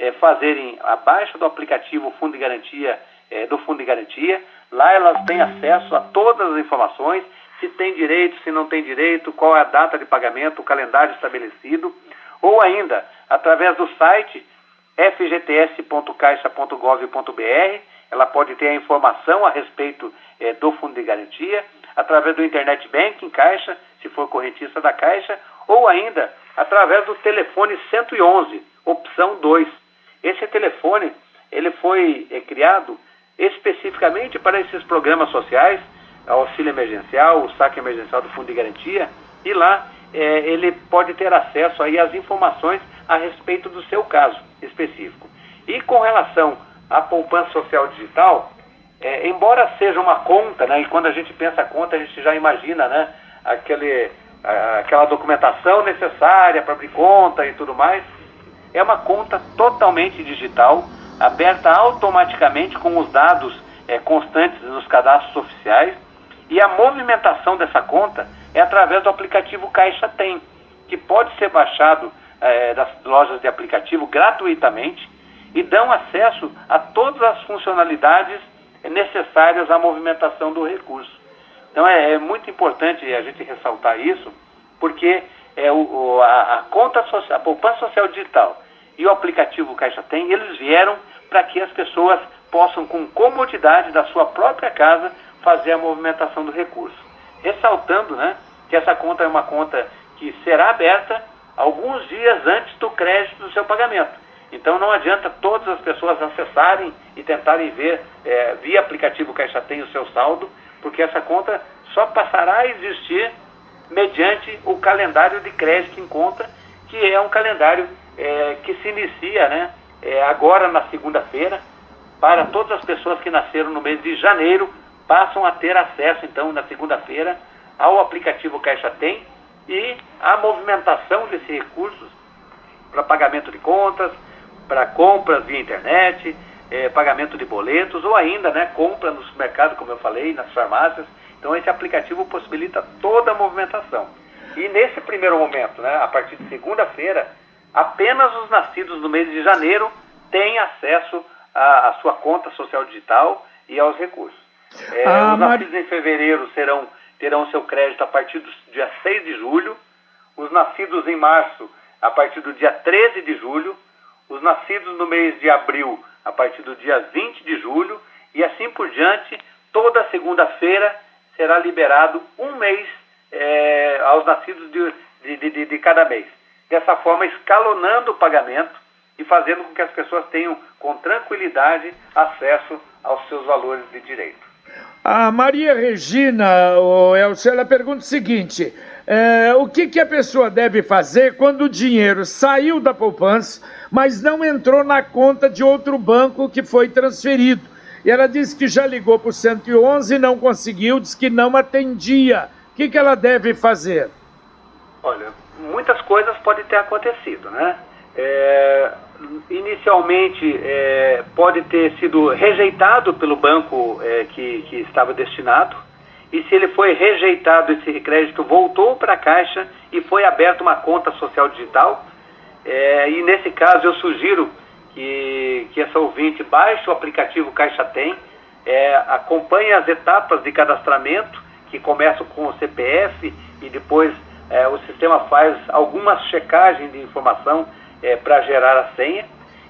é, fazerem a baixa do aplicativo Fundo de Garantia, é, do Fundo de Garantia. Lá elas têm acesso a todas as informações, se tem direito, se não tem direito, qual é a data de pagamento, o calendário estabelecido, ou ainda, através do site fgts.caixa.gov.br, ela pode ter a informação a respeito é, do Fundo de Garantia, através do Internet Banking Caixa, se for correntista da Caixa, ou ainda através do telefone 111, opção 2. Esse telefone ele foi é, criado especificamente para esses programas sociais, auxílio emergencial, o saque emergencial do Fundo de Garantia, e lá é, ele pode ter acesso aí às informações a respeito do seu caso específico. E com relação à poupança social digital, é, embora seja uma conta, né, e quando a gente pensa conta, a gente já imagina né, aquele aquela documentação necessária para abrir conta e tudo mais. É uma conta totalmente digital, aberta automaticamente com os dados é, constantes nos cadastros oficiais. E a movimentação dessa conta é através do aplicativo Caixa Tem, que pode ser baixado é, das lojas de aplicativo gratuitamente e dão acesso a todas as funcionalidades necessárias à movimentação do recurso. Então é, é muito importante a gente ressaltar isso, porque é o a, a, conta social, a poupança social digital e o aplicativo Caixa Tem, eles vieram para que as pessoas possam, com comodidade da sua própria casa, fazer a movimentação do recurso. Ressaltando né, que essa conta é uma conta que será aberta alguns dias antes do crédito do seu pagamento. Então não adianta todas as pessoas acessarem e tentarem ver é, via aplicativo Caixa Tem o seu saldo, porque essa conta só passará a existir mediante o calendário de crédito em conta, que é um calendário é, que se inicia né, é, agora na segunda-feira, para todas as pessoas que nasceram no mês de janeiro, passam a ter acesso então na segunda-feira ao aplicativo Caixa Tem e a movimentação desses recursos para pagamento de contas, para compras via internet, é, pagamento de boletos ou ainda né, compra no supermercado, como eu falei, nas farmácias. Então esse aplicativo possibilita toda a movimentação. E nesse primeiro momento, né, a partir de segunda-feira, apenas os nascidos no mês de janeiro têm acesso à, à sua conta social digital e aos recursos. É, ah, os nascidos Mar... em fevereiro serão, terão seu crédito a partir do dia 6 de julho, os nascidos em março a partir do dia 13 de julho, os nascidos no mês de abril a partir do dia 20 de julho e assim por diante, toda segunda-feira será liberado um mês é, aos nascidos de, de, de, de cada mês. Dessa forma, escalonando o pagamento e fazendo com que as pessoas tenham com tranquilidade acesso aos seus valores de direito. A Maria Regina, o Elcio, ela pergunta o seguinte: é, o que, que a pessoa deve fazer quando o dinheiro saiu da poupança, mas não entrou na conta de outro banco que foi transferido? E ela disse que já ligou para o 111 e não conseguiu, disse que não atendia. O que, que ela deve fazer? Olha, muitas coisas podem ter acontecido, né? É, inicialmente é, pode ter sido rejeitado pelo banco é, que, que estava destinado, e se ele foi rejeitado, esse crédito voltou para a Caixa e foi aberta uma conta social digital. É, e nesse caso eu sugiro que, que essa ouvinte baixe o aplicativo Caixa Tem, é, acompanhe as etapas de cadastramento, que começam com o CPF e depois é, o sistema faz algumas checagens de informação é, para gerar a senha.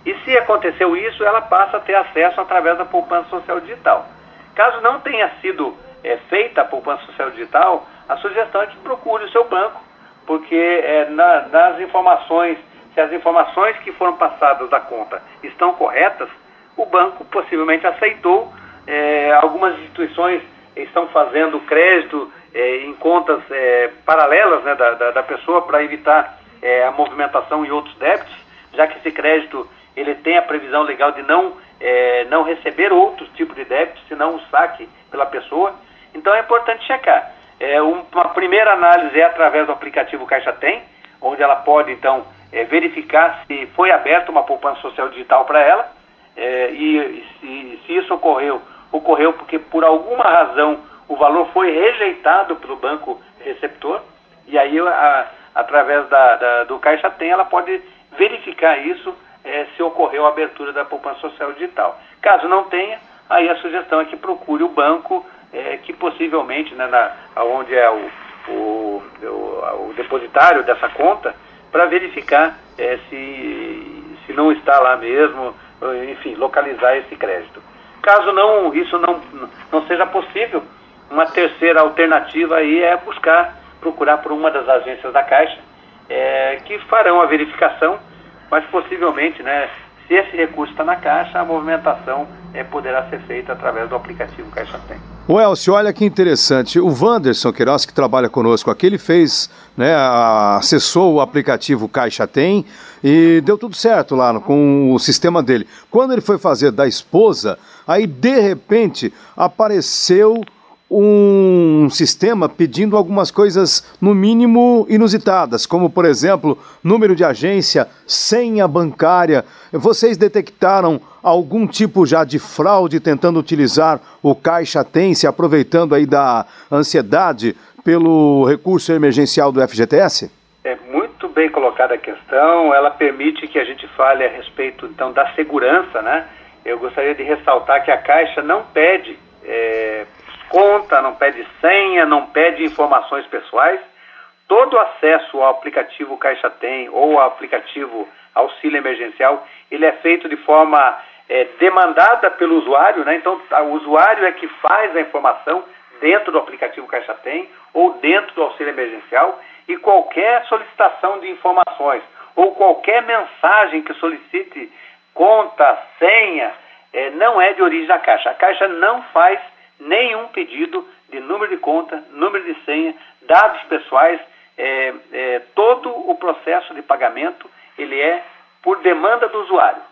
E se aconteceu isso, ela passa a ter acesso através da poupança social digital. Caso não tenha sido é, feita a poupança social digital, a sugestão é que procure o seu banco, porque é, na, nas informações, se as informações que foram passadas da conta estão corretas, o banco possivelmente aceitou. É, algumas instituições estão fazendo crédito é, em contas é, paralelas né, da, da, da, pessoa para evitar é, a movimentação e outros débitos, já que esse crédito ele tem a previsão legal de não, é, não receber outros tipos de débitos, senão o saque pela pessoa. Então é importante checar. É, uma primeira análise é através do aplicativo Caixa Tem, onde ela pode então é, verificar se foi aberta uma poupança social digital para ela é, e, se, se, isso ocorreu, ocorreu porque por alguma razão o valor foi rejeitado pelo banco receptor e aí a, através da, da, do Caixa Tem ela pode verificar isso é, se ocorreu a abertura da poupança social digital. Caso não tenha, aí a sugestão é que procure o banco é, que possivelmente, né, na, onde é o, o, o, o depositário dessa conta, para verificar é, se, se não está lá mesmo, enfim, localizar esse crédito. Caso não isso não, não seja possível, uma terceira alternativa aí é buscar, procurar por uma das agências da Caixa, é, que farão a verificação, mas possivelmente, né, se esse recurso está na Caixa, a movimentação é, poderá ser feita através do aplicativo Caixa Tem. O Elcio, olha que interessante. O Wanderson Queiroz, que trabalha conosco aqui, ele fez, né, acessou o aplicativo Caixa Tem e deu tudo certo lá com o sistema dele. Quando ele foi fazer da esposa, aí de repente apareceu um sistema pedindo algumas coisas, no mínimo, inusitadas, como, por exemplo, número de agência, senha bancária. Vocês detectaram algum tipo já de fraude tentando utilizar o Caixa Tem, se aproveitando aí da ansiedade pelo recurso emergencial do FGTS? É muito bem colocada a questão. Ela permite que a gente fale a respeito, então, da segurança, né? Eu gostaria de ressaltar que a Caixa não pede é, conta, não pede senha, não pede informações pessoais. Todo acesso ao aplicativo Caixa Tem ou ao aplicativo Auxílio Emergencial, ele é feito de forma é, demandada pelo usuário, né? Então, o usuário é que faz a informação dentro do aplicativo Caixa Tem ou dentro do auxílio emergencial e qualquer solicitação de informações ou qualquer mensagem que solicite conta, senha, é, não é de origem da Caixa. A Caixa não faz nenhum pedido de número de conta, número de senha, dados pessoais, é, é, todo o processo de pagamento ele é por demanda do usuário.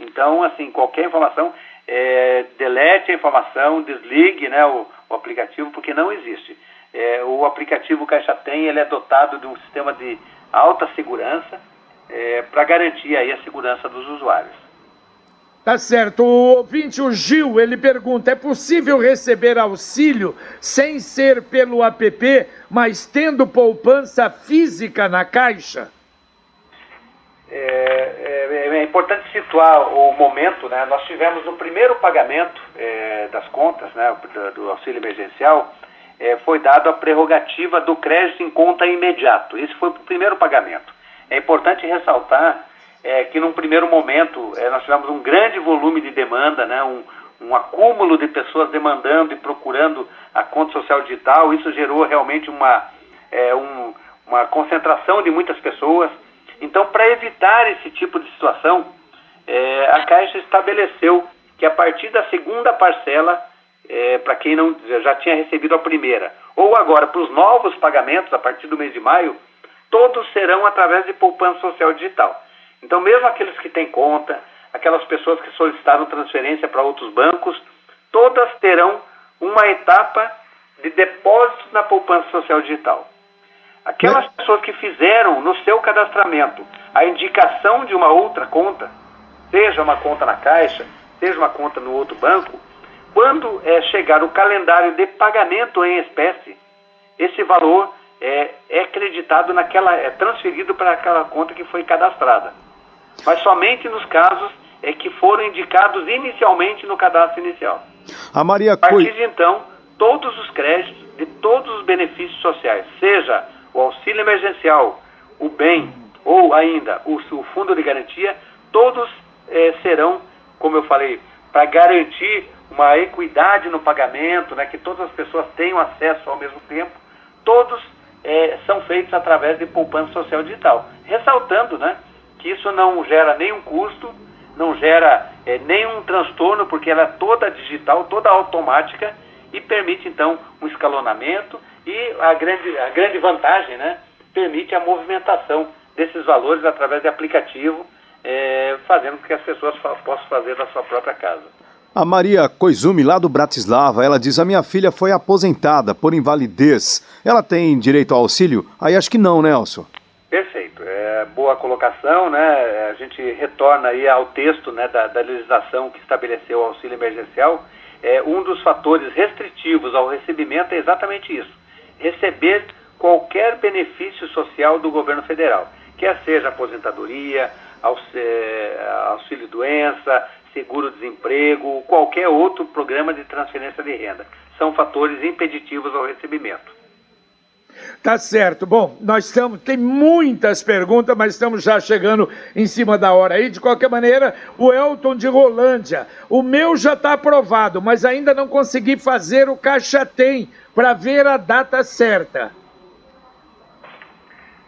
Então, assim, qualquer informação, é, delete a informação, desligue né, o, o aplicativo, porque não existe. É, o aplicativo Caixa Tem ele é dotado de um sistema de alta segurança é, para garantir aí a segurança dos usuários. Tá certo. O ouvinte, o Gil, ele pergunta: é possível receber auxílio sem ser pelo app, mas tendo poupança física na caixa? É, é, é importante situar o momento, né? Nós tivemos o primeiro pagamento é, das contas, né, do, do auxílio emergencial, é, foi dado a prerrogativa do crédito em conta imediato. Esse foi o primeiro pagamento. É importante ressaltar é, que num primeiro momento é, nós tivemos um grande volume de demanda, né, um, um acúmulo de pessoas demandando e procurando a conta social digital. Isso gerou realmente uma, é, um, uma concentração de muitas pessoas. Então, para evitar esse tipo de situação, é, a Caixa estabeleceu que a partir da segunda parcela é, para quem não já tinha recebido a primeira, ou agora para os novos pagamentos a partir do mês de maio, todos serão através de poupança social digital. Então, mesmo aqueles que têm conta, aquelas pessoas que solicitaram transferência para outros bancos, todas terão uma etapa de depósito na poupança social digital. Aquelas pessoas que fizeram no seu cadastramento a indicação de uma outra conta, seja uma conta na Caixa, seja uma conta no outro banco, quando é, chegar o calendário de pagamento em espécie, esse valor é, é acreditado naquela, é transferido para aquela conta que foi cadastrada. Mas somente nos casos é que foram indicados inicialmente no cadastro inicial. A Maria A partir de então, todos os créditos de todos os benefícios sociais, seja o auxílio emergencial, o bem ou ainda o, o fundo de garantia, todos eh, serão, como eu falei, para garantir uma equidade no pagamento, né, que todas as pessoas tenham acesso ao mesmo tempo, todos eh, são feitos através de poupança social digital. Ressaltando né, que isso não gera nenhum custo, não gera eh, nenhum transtorno, porque ela é toda digital, toda automática e permite então um escalonamento e a grande, a grande vantagem, né, permite a movimentação desses valores através de aplicativo, é, fazendo com que as pessoas possam fazer da sua própria casa. A Maria Koizumi, lá do Bratislava, ela diz: A minha filha foi aposentada por invalidez. Ela tem direito ao auxílio? Aí acho que não, Nelson. Perfeito. É, boa colocação, né? A gente retorna aí ao texto né, da, da legislação que estabeleceu o auxílio emergencial. É, um dos fatores restritivos ao recebimento é exatamente isso: receber qualquer benefício social do governo federal, quer seja aposentadoria, auxílio-doença, seguro-desemprego, qualquer outro programa de transferência de renda. São fatores impeditivos ao recebimento. Tá certo. Bom, nós estamos. Tem muitas perguntas, mas estamos já chegando em cima da hora aí. De qualquer maneira, o Elton de Rolândia. O meu já está aprovado, mas ainda não consegui fazer o Caixa Tem para ver a data certa.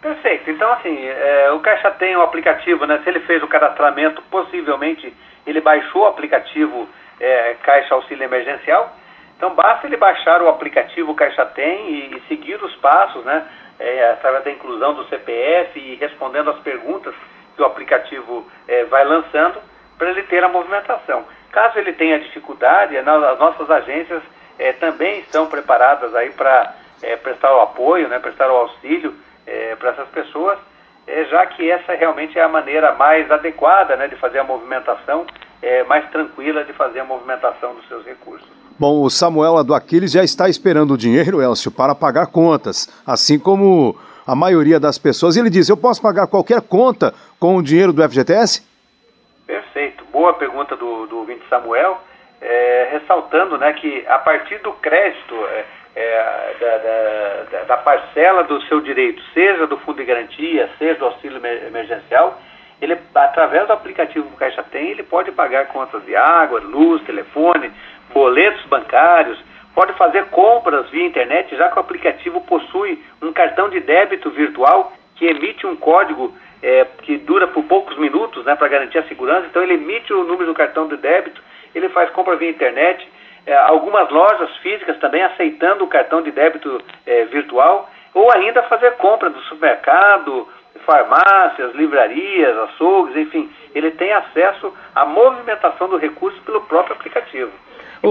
Perfeito. Então, assim, é, o Caixa tem o aplicativo, né? Se ele fez o cadastramento, possivelmente ele baixou o aplicativo é, Caixa Auxílio Emergencial. Então, basta ele baixar o aplicativo Caixa Tem e, e seguir os passos, né? É, através da inclusão do CPF e respondendo as perguntas que o aplicativo é, vai lançando para ele ter a movimentação. Caso ele tenha dificuldade, as nossas agências é, também estão preparadas aí para é, prestar o apoio, né? Prestar o auxílio é, para essas pessoas, é, já que essa realmente é a maneira mais adequada né, de fazer a movimentação, mais tranquila de fazer a movimentação dos seus recursos. Bom, o Samuel do Aquiles já está esperando o dinheiro, Elcio, para pagar contas, assim como a maioria das pessoas. Ele diz: Eu posso pagar qualquer conta com o dinheiro do FGTS? Perfeito. Boa pergunta do, do ouvinte Samuel. É, ressaltando né, que a partir do crédito, é, é, da, da, da, parcela do seu direito, seja do fundo de garantia, seja do auxílio emergencial, ele, através do aplicativo que o Caixa tem, ele pode pagar contas de água, luz, telefone, boletos bancários, pode fazer compras via internet, já que o aplicativo possui um cartão de débito virtual que emite um código é, que dura por poucos minutos né, para garantir a segurança. Então, ele emite o número do cartão de débito, ele faz compra via internet é, algumas lojas físicas também aceitando o cartão de débito é, virtual, ou ainda fazer compra do supermercado, farmácias, livrarias, açougues, enfim, ele tem acesso à movimentação do recurso pelo próprio aplicativo.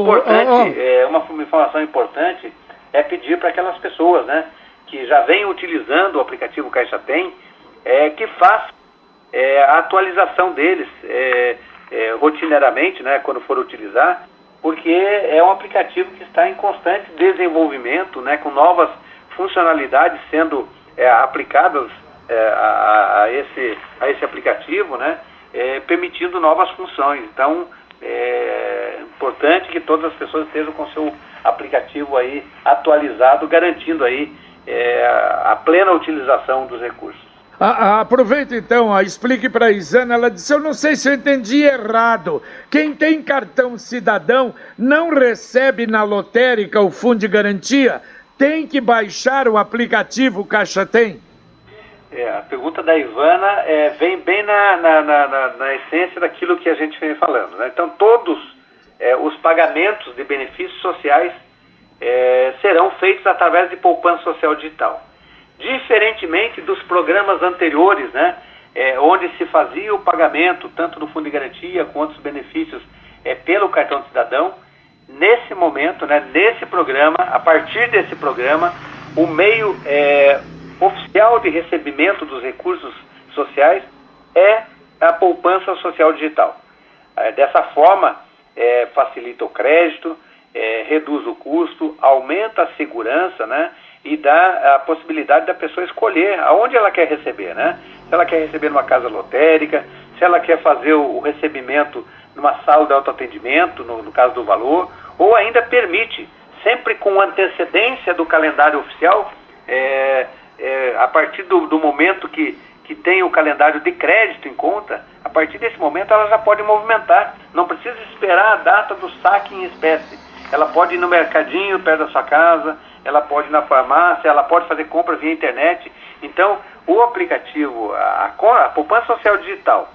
Importante. É, uma informação importante é pedir para aquelas pessoas, né, que já vêm utilizando o aplicativo Caixa Tem, é, que façam é, a atualização deles é, é, rotineiramente, né, quando for utilizar, porque é um aplicativo que está em constante desenvolvimento, né, com novas funcionalidades sendo é, aplicadas é, a, a, esse, a esse aplicativo, né, permitindo novas funções. Então, é importante que todas as pessoas estejam com seu aplicativo aí atualizado, garantindo aí é, a plena utilização dos recursos. Ah, aproveita então, ah, explique para a Isana. Ela disse: Eu não sei se eu entendi errado. Quem tem cartão cidadão não recebe na lotérica o fundo de garantia? Tem que baixar o aplicativo Caixa Tem? É, a pergunta da Ivana é, vem bem na, na, na, na, essência daquilo que a gente vem falando. Né? Então, todos é, os pagamentos de benefícios sociais é, serão feitos através de poupança social digital. Diferentemente dos programas anteriores, né, é, onde se fazia o pagamento tanto do fundo de garantia quanto dos benefícios é, pelo cartão de cidadão, nesse momento, né, nesse programa, a partir desse programa, o meio oficial de recebimento dos recursos sociais é a poupança social digital. É, dessa forma, é, facilita o crédito, é, reduz o custo, aumenta a segurança, né? E dá a possibilidade da pessoa escolher aonde ela quer receber, né? Se ela quer receber numa casa lotérica, se ela quer fazer o, o recebimento numa sala de autoatendimento, no, no caso do valor, ou ainda permite, sempre com antecedência do calendário oficial, é, é, a partir do, do momento que, que tem o calendário de crédito em conta, a partir desse momento ela já pode movimentar, não precisa esperar a data do saque em espécie. Ela pode ir no mercadinho perto da sua casa, ela pode ir na farmácia, ela pode fazer compra via internet. Então, o aplicativo, a, a, a poupança social digital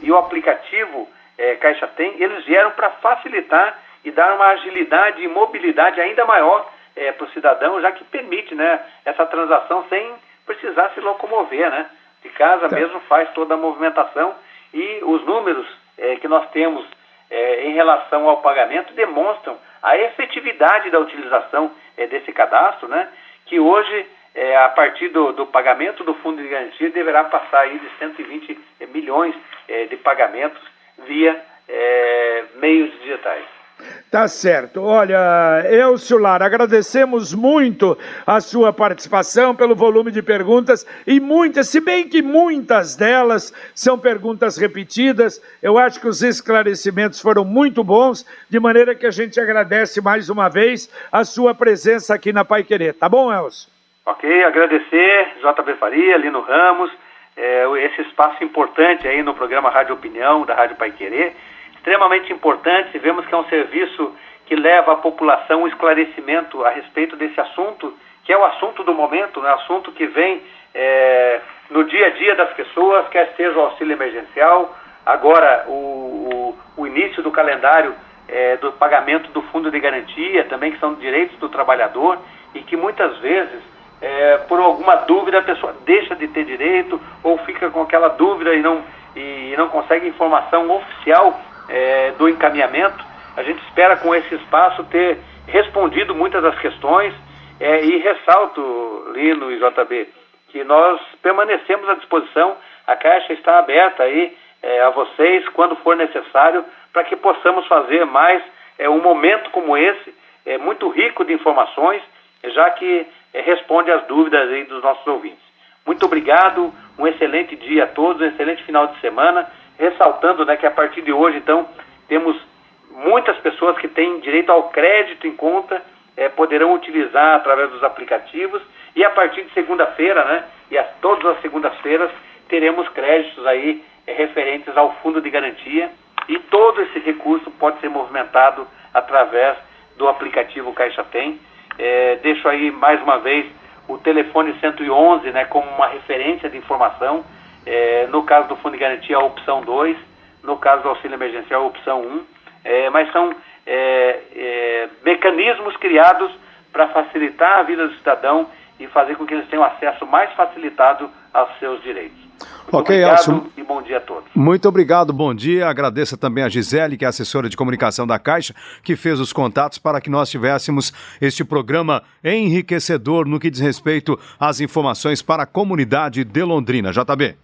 e o aplicativo é, Caixa Tem, eles vieram para facilitar e dar uma agilidade e mobilidade ainda maior é, para o cidadão, já que permite né, essa transação sem precisar se locomover. Né? De casa tá. mesmo faz toda a movimentação e os números é, que nós temos é, em relação ao pagamento demonstram a efetividade da utilização é, desse cadastro, né, que hoje, é, a partir do, do, pagamento do fundo de garantia, deverá passar aí de 120 milhões é, de pagamentos via meios digitais. Tá certo. Olha, Elcio Lara, agradecemos muito a sua participação pelo volume de perguntas e muitas, se bem que muitas delas são perguntas repetidas, eu acho que os esclarecimentos foram muito bons, de maneira que a gente agradece mais uma vez a sua presença aqui na Pai Querer. Tá bom, Elcio? Ok, agradecer JB Faria, Lino Ramos, é, esse espaço importante aí no programa Rádio Opinião, da Rádio Pai Querer extremamente importante. Vemos que é um serviço que leva à população um esclarecimento a respeito desse assunto, que é o assunto do momento, né? assunto que vem é, no dia a dia das pessoas, quer seja o auxílio emergencial, agora o, o, o início do calendário é, do pagamento do fundo de garantia, também que são direitos do trabalhador, e que muitas vezes, é, por alguma dúvida, a pessoa deixa de ter direito ou fica com aquela dúvida e não, e não consegue informação oficial é, do encaminhamento. A gente espera com esse espaço ter respondido muitas das questões é, e ressalto, Lino e JB, que nós permanecemos à disposição, a Caixa está aberta aí é, a vocês quando for necessário para que possamos fazer mais é, um momento como esse, é, muito rico de informações, já que é, responde às dúvidas aí dos nossos ouvintes. Muito obrigado, um excelente dia a todos, um excelente final de semana ressaltando né, que a partir de hoje, então, temos muitas pessoas que têm direito ao crédito em conta, é, poderão utilizar através dos aplicativos, e a partir de segunda-feira, né, e a, todas as segundas-feiras, teremos créditos aí é, referentes ao fundo de garantia, e todo esse recurso pode ser movimentado através do aplicativo Caixa Tem. É, deixo aí mais uma vez o telefone 111 né, como uma referência de informação é, no caso do Fundo de Garantia, a opção 2. No caso do auxílio emergencial, a opção 1. Um. É, mas são é, é, mecanismos criados para facilitar a vida do cidadão e fazer com que eles tenham acesso mais facilitado aos seus direitos. Muito ok, obrigado Elcio. e bom dia a todos. Muito obrigado, bom dia. Agradeço também a Gisele, que é assessora de comunicação da Caixa, que fez os contatos para que nós tivéssemos este programa enriquecedor no que diz respeito às informações para a comunidade de Londrina. JB.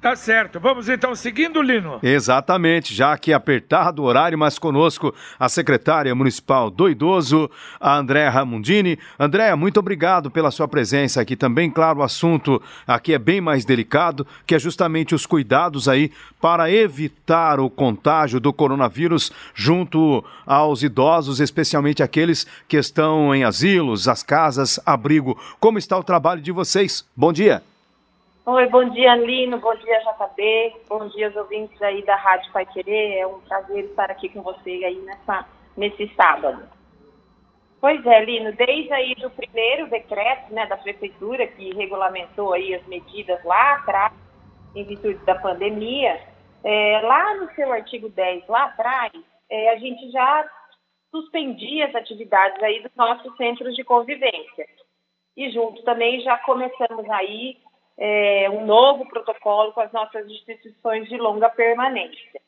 Tá certo. Vamos então seguindo, Lino. Exatamente, já que apertado o horário, mas conosco a secretária municipal do Idoso, a Andréa Ramundini. Andréa, muito obrigado pela sua presença aqui também. Claro, o assunto aqui é bem mais delicado, que é justamente os cuidados aí para evitar o contágio do coronavírus junto aos idosos, especialmente aqueles que estão em asilos, as casas, abrigo. Como está o trabalho de vocês? Bom dia. Oi, bom dia, Lino, bom dia, JB, bom dia aos ouvintes aí da Rádio Pai Querer. É um prazer estar aqui com você aí nessa, nesse sábado. Pois é, Lino, desde aí do primeiro decreto né, da Prefeitura, que regulamentou aí as medidas lá atrás, em virtude da pandemia, é, lá no seu artigo 10, lá atrás, é, a gente já suspendi as atividades aí dos nossos centros de convivência. E juntos também já começamos aí é, um novo protocolo com as nossas instituições de longa permanência.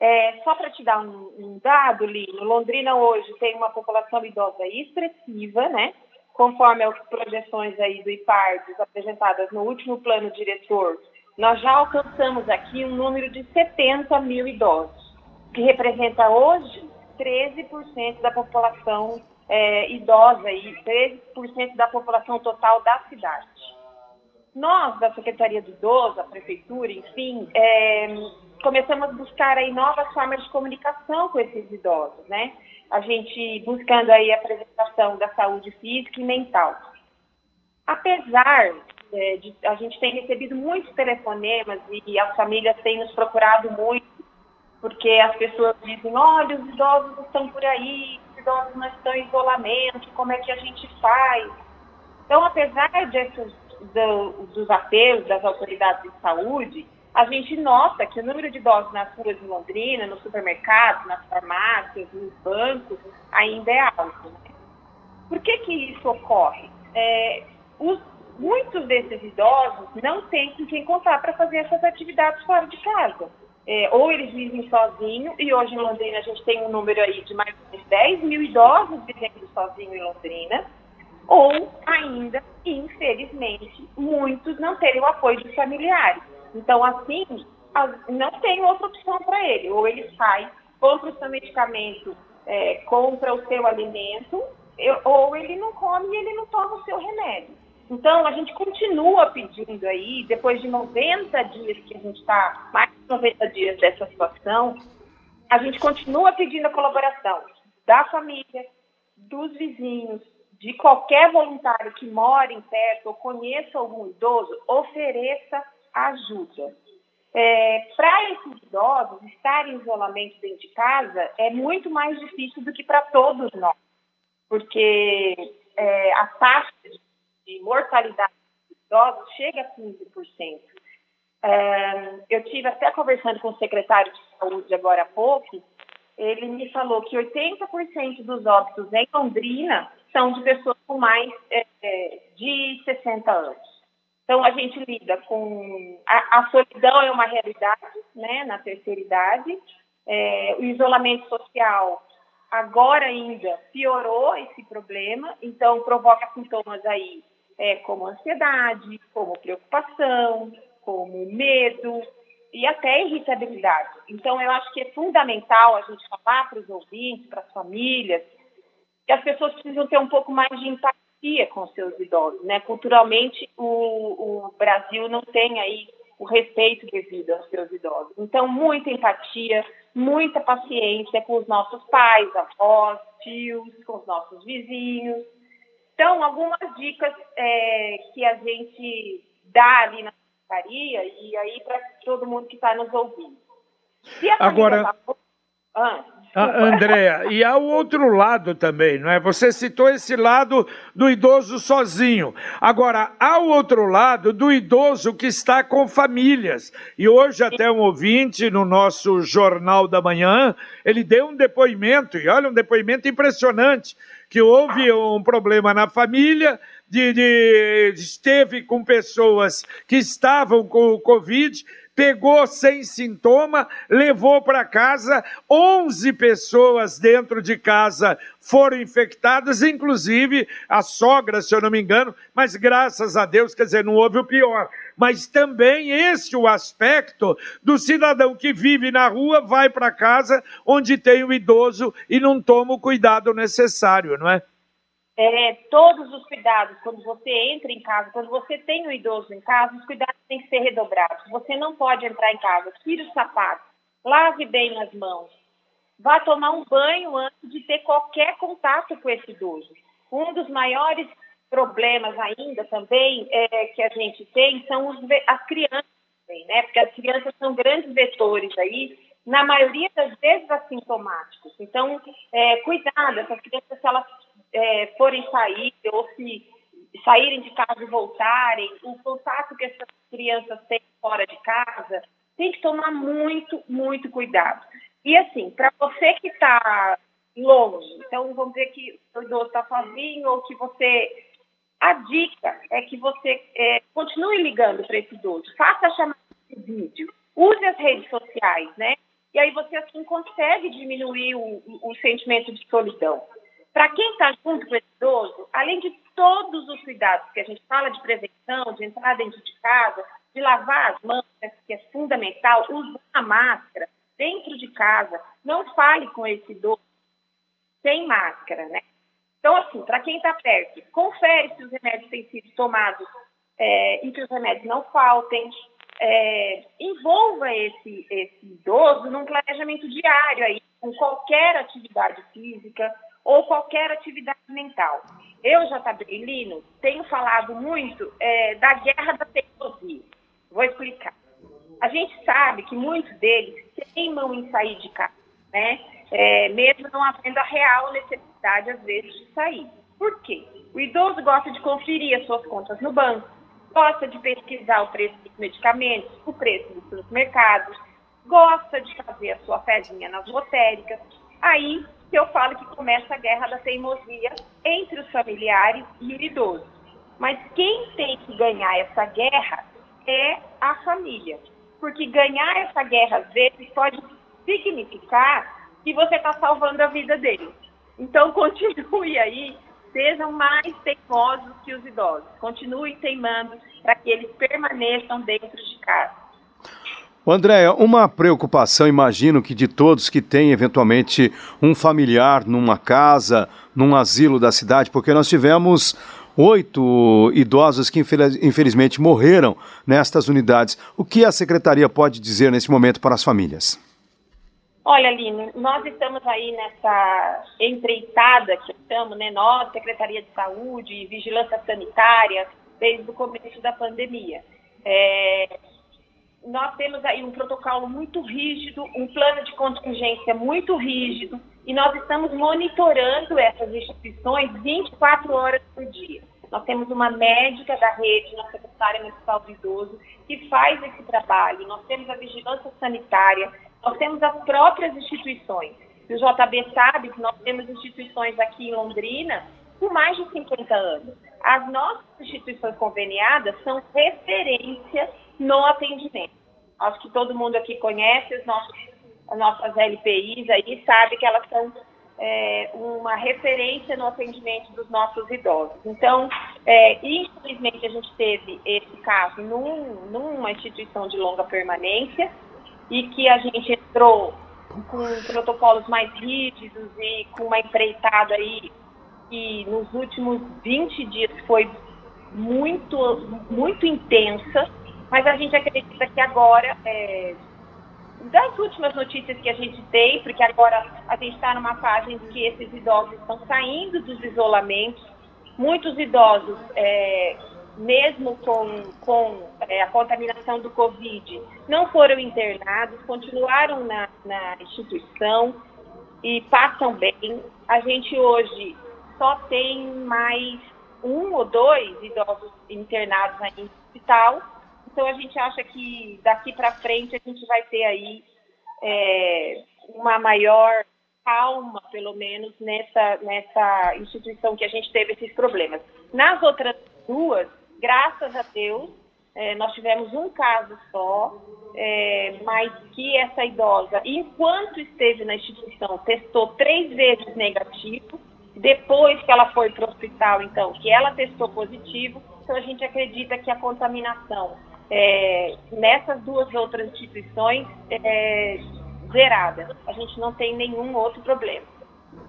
É, só para te dar um, um, dado, Lino, Londrina hoje tem uma população idosa expressiva, né? Conforme as projeções aí do IPARDES apresentadas no último plano diretor, nós já alcançamos aqui um número de 70 mil idosos, que representa hoje 13% da população é, idosa e 13% da população total da cidade. Nós, da Secretaria do Idoso, a Prefeitura, enfim, é, começamos a buscar aí novas formas de comunicação com esses idosos, né? A gente buscando aí a apresentação da saúde física e mental. Apesar é, de a gente ter recebido muitos telefonemas e as famílias têm nos procurado muito, porque as pessoas dizem, olha, os idosos estão por aí, os idosos não estão em isolamento, como é que a gente faz? Então, apesar desses, do, dos apelos das autoridades de saúde, a gente nota que o número de idosos nas ruas de Londrina, nos supermercados, nas farmácias, nos bancos, ainda é alto. Né? Por que, que isso ocorre? É, os, muitos desses idosos não têm com quem contar para fazer essas atividades fora de casa. É, ou eles vivem sozinhos, e hoje em Londrina a gente tem um número aí de mais de 10 mil idosos vivendo sozinhos em Londrina, ou ainda, infelizmente, muitos não terem o apoio dos familiares. Então, assim, não tem outra opção para ele. Ou ele sai, compra o seu medicamento, é, compra o seu alimento, ou ele não come e ele não toma o seu remédio. Então, a gente continua pedindo aí, depois de 90 dias que a gente está, mais de 90 dias dessa situação, a gente continua pedindo a colaboração da família, dos vizinhos, de qualquer voluntário que mora perto ou conheça algum idoso, ofereça ajuda. É, para esses idosos, estar em isolamento dentro de casa é muito mais difícil do que para todos nós, porque é, a taxa de mortalidade dos idosos chega a 15%. É, eu tive até conversando com o secretário de saúde agora há pouco, ele me falou que 80% dos óbitos em Londrina são de pessoas com mais é, é de 60 anos. Então, a gente lida com. A, a solidão é uma realidade, né, na terceira idade. É, o isolamento social agora ainda piorou esse problema, então provoca sintomas aí é, como ansiedade, como preocupação, como medo e até irritabilidade. Então, eu acho que é fundamental a gente falar para os ouvintes, para as famílias, que as pessoas precisam ter um pouco mais de empatia com seus idosos, né? Culturalmente, o, o Brasil não tem aí o respeito devido aos seus idosos. Então, muita empatia, muita paciência com os nossos pais, avós, tios, com os nossos vizinhos. Então, algumas dicas é, que a gente dá ali na secretaria e aí para todo mundo que está nos ouvindo. Agora, tá... ah, Andréa, e há o outro lado também, não é? Você citou esse lado do idoso sozinho. Agora, há o outro lado do idoso que está com famílias. E hoje, até um ouvinte no nosso Jornal da Manhã, ele deu um depoimento, e olha, um depoimento impressionante, que houve um problema na família, de, de, esteve com pessoas que estavam com o Covid pegou sem sintoma, levou para casa, 11 pessoas dentro de casa foram infectadas, inclusive a sogra, se eu não me engano, mas graças a Deus, quer dizer, não houve o pior. Mas também esse o aspecto do cidadão que vive na rua, vai para casa onde tem o idoso e não toma o cuidado necessário, não é? É, todos os cuidados, quando você entra em casa, quando você tem um idoso em casa, os cuidados têm que ser redobrados. Você não pode entrar em casa, tire os sapatos, lave bem as mãos, vá tomar um banho antes de ter qualquer contato com esse idoso. Um dos maiores problemas ainda também é, que a gente tem são os, as crianças, né? Porque as crianças são grandes vetores aí, na maioria das vezes assintomáticos. Então, é, cuidado, essas crianças, se elas forem sair ou se saírem de casa e voltarem, o contato que essas crianças têm fora de casa, tem que tomar muito, muito cuidado. E assim, para você que está longe. Então, vamos dizer que o idoso está sozinho ou que você. A dica é que você é, continue ligando para esse idoso, faça a chamada de vídeo, use as redes sociais, né? E aí você assim consegue diminuir o, o sentimento de solidão. Para quem está junto com esse idoso, além de todos os cuidados que a gente fala de prevenção, de entrar dentro de casa, de lavar as mãos, né, que é fundamental, usar a máscara dentro de casa, não fale com esse idoso sem máscara, né? Então, assim, para quem está perto, confere se os remédios têm sido tomados é, e que os remédios não faltem. É, envolva esse, esse idoso num planejamento diário aí, com qualquer atividade física ou qualquer atividade mental. Eu, JB Lino, tenho falado muito é, da guerra da teimosia. Vou explicar. A gente sabe que muitos deles teimam em sair de casa, né? é, mesmo não havendo a real necessidade, às vezes, de sair. Por quê? O idoso gosta de conferir as suas contas no banco, gosta de pesquisar o preço dos medicamentos, o preço dos supermercados, gosta de fazer a sua fezinha nas lotéricas. Aí que eu falo que começa a guerra da teimosia entre os familiares e o idoso. Mas quem tem que ganhar essa guerra é a família. Porque ganhar essa guerra, às vezes, pode significar que você está salvando a vida deles. Então, continue aí, sejam mais teimosos que os idosos. Continuem teimando para que eles permaneçam dentro de casa. Andréia, uma preocupação, imagino que de todos que têm eventualmente um familiar numa casa, num asilo da cidade, porque nós tivemos oito idosos que infelizmente morreram nestas unidades. O que a secretaria pode dizer nesse momento para as famílias? Olha, Aline, nós estamos aí nessa empreitada que estamos, né? Nós, Secretaria de Saúde, Vigilância Sanitária, desde o começo da pandemia. É, nós temos aí um protocolo muito rígido, um plano de contingência muito rígido, e nós estamos monitorando essas instituições 24 horas por dia. Nós temos uma médica da rede, nossa secretária municipal do idoso, que faz esse trabalho. Nós temos a vigilância sanitária, nós temos as próprias instituições. E o JB sabe que nós temos instituições aqui em Londrina com mais de 50 anos. As nossas instituições conveniadas são referências no atendimento. Acho que todo mundo aqui conhece os nossos, as nossas LPIs aí, sabe que elas são é, uma referência no atendimento dos nossos idosos. Então, é, infelizmente, a gente teve esse caso num, numa instituição de longa permanência, e que a gente entrou com protocolos mais rígidos e com uma empreitada aí que nos últimos 20 dias foi muito, muito intensa, mas a gente acredita que agora, é, das últimas notícias que a gente tem, porque agora a gente está numa fase em que esses idosos estão saindo dos isolamentos, muitos idosos é, mesmo com, com é, a contaminação do Covid, não foram internados, continuaram na, na instituição e passam bem. A gente hoje só tem mais um ou dois idosos internados aí no hospital. Então a gente acha que daqui para frente a gente vai ter aí é, uma maior calma, pelo menos, nessa, nessa instituição que a gente teve esses problemas. Nas outras duas, graças a Deus, é, nós tivemos um caso só, é, mas que essa idosa, enquanto esteve na instituição, testou três vezes negativo. Depois que ela foi para o hospital, então, que ela testou positivo, então a gente acredita que a contaminação é, nessas duas outras instituições é zerada. A gente não tem nenhum outro problema.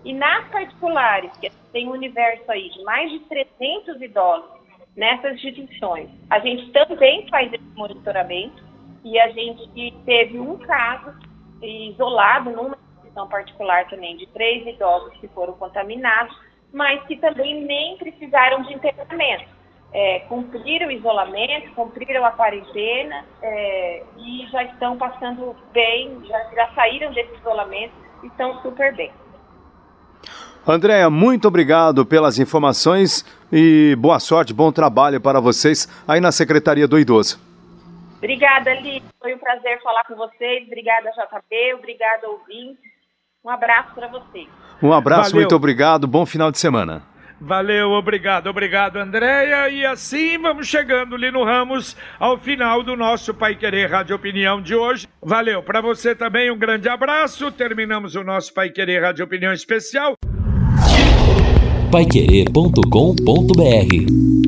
E nas particulares, que tem um universo aí de mais de 300 idosos, nessas instituições. A gente também faz esse monitoramento e a gente teve um caso isolado numa instituição particular também de três idosos que foram contaminados, mas que também nem precisaram de internamento. É, cumpriram o isolamento, cumpriram a quarentena é, e já estão passando bem, já, já saíram desse isolamento e estão super bem. Andréia, muito obrigado pelas informações e boa sorte, bom trabalho para vocês aí na Secretaria do Idoso. Obrigada, Li. Foi um prazer falar com vocês. Obrigada, JB. Obrigada, ouvintes. Um abraço para você. Um abraço, Valeu. muito obrigado. Bom final de semana. Valeu, obrigado, obrigado, Andréia. E assim vamos chegando, Lino Ramos, ao final do nosso Pai Querer Rádio Opinião de hoje. Valeu, para você também um grande abraço. Terminamos o nosso Pai Querer Rádio Opinião especial. Paiquerê.com.br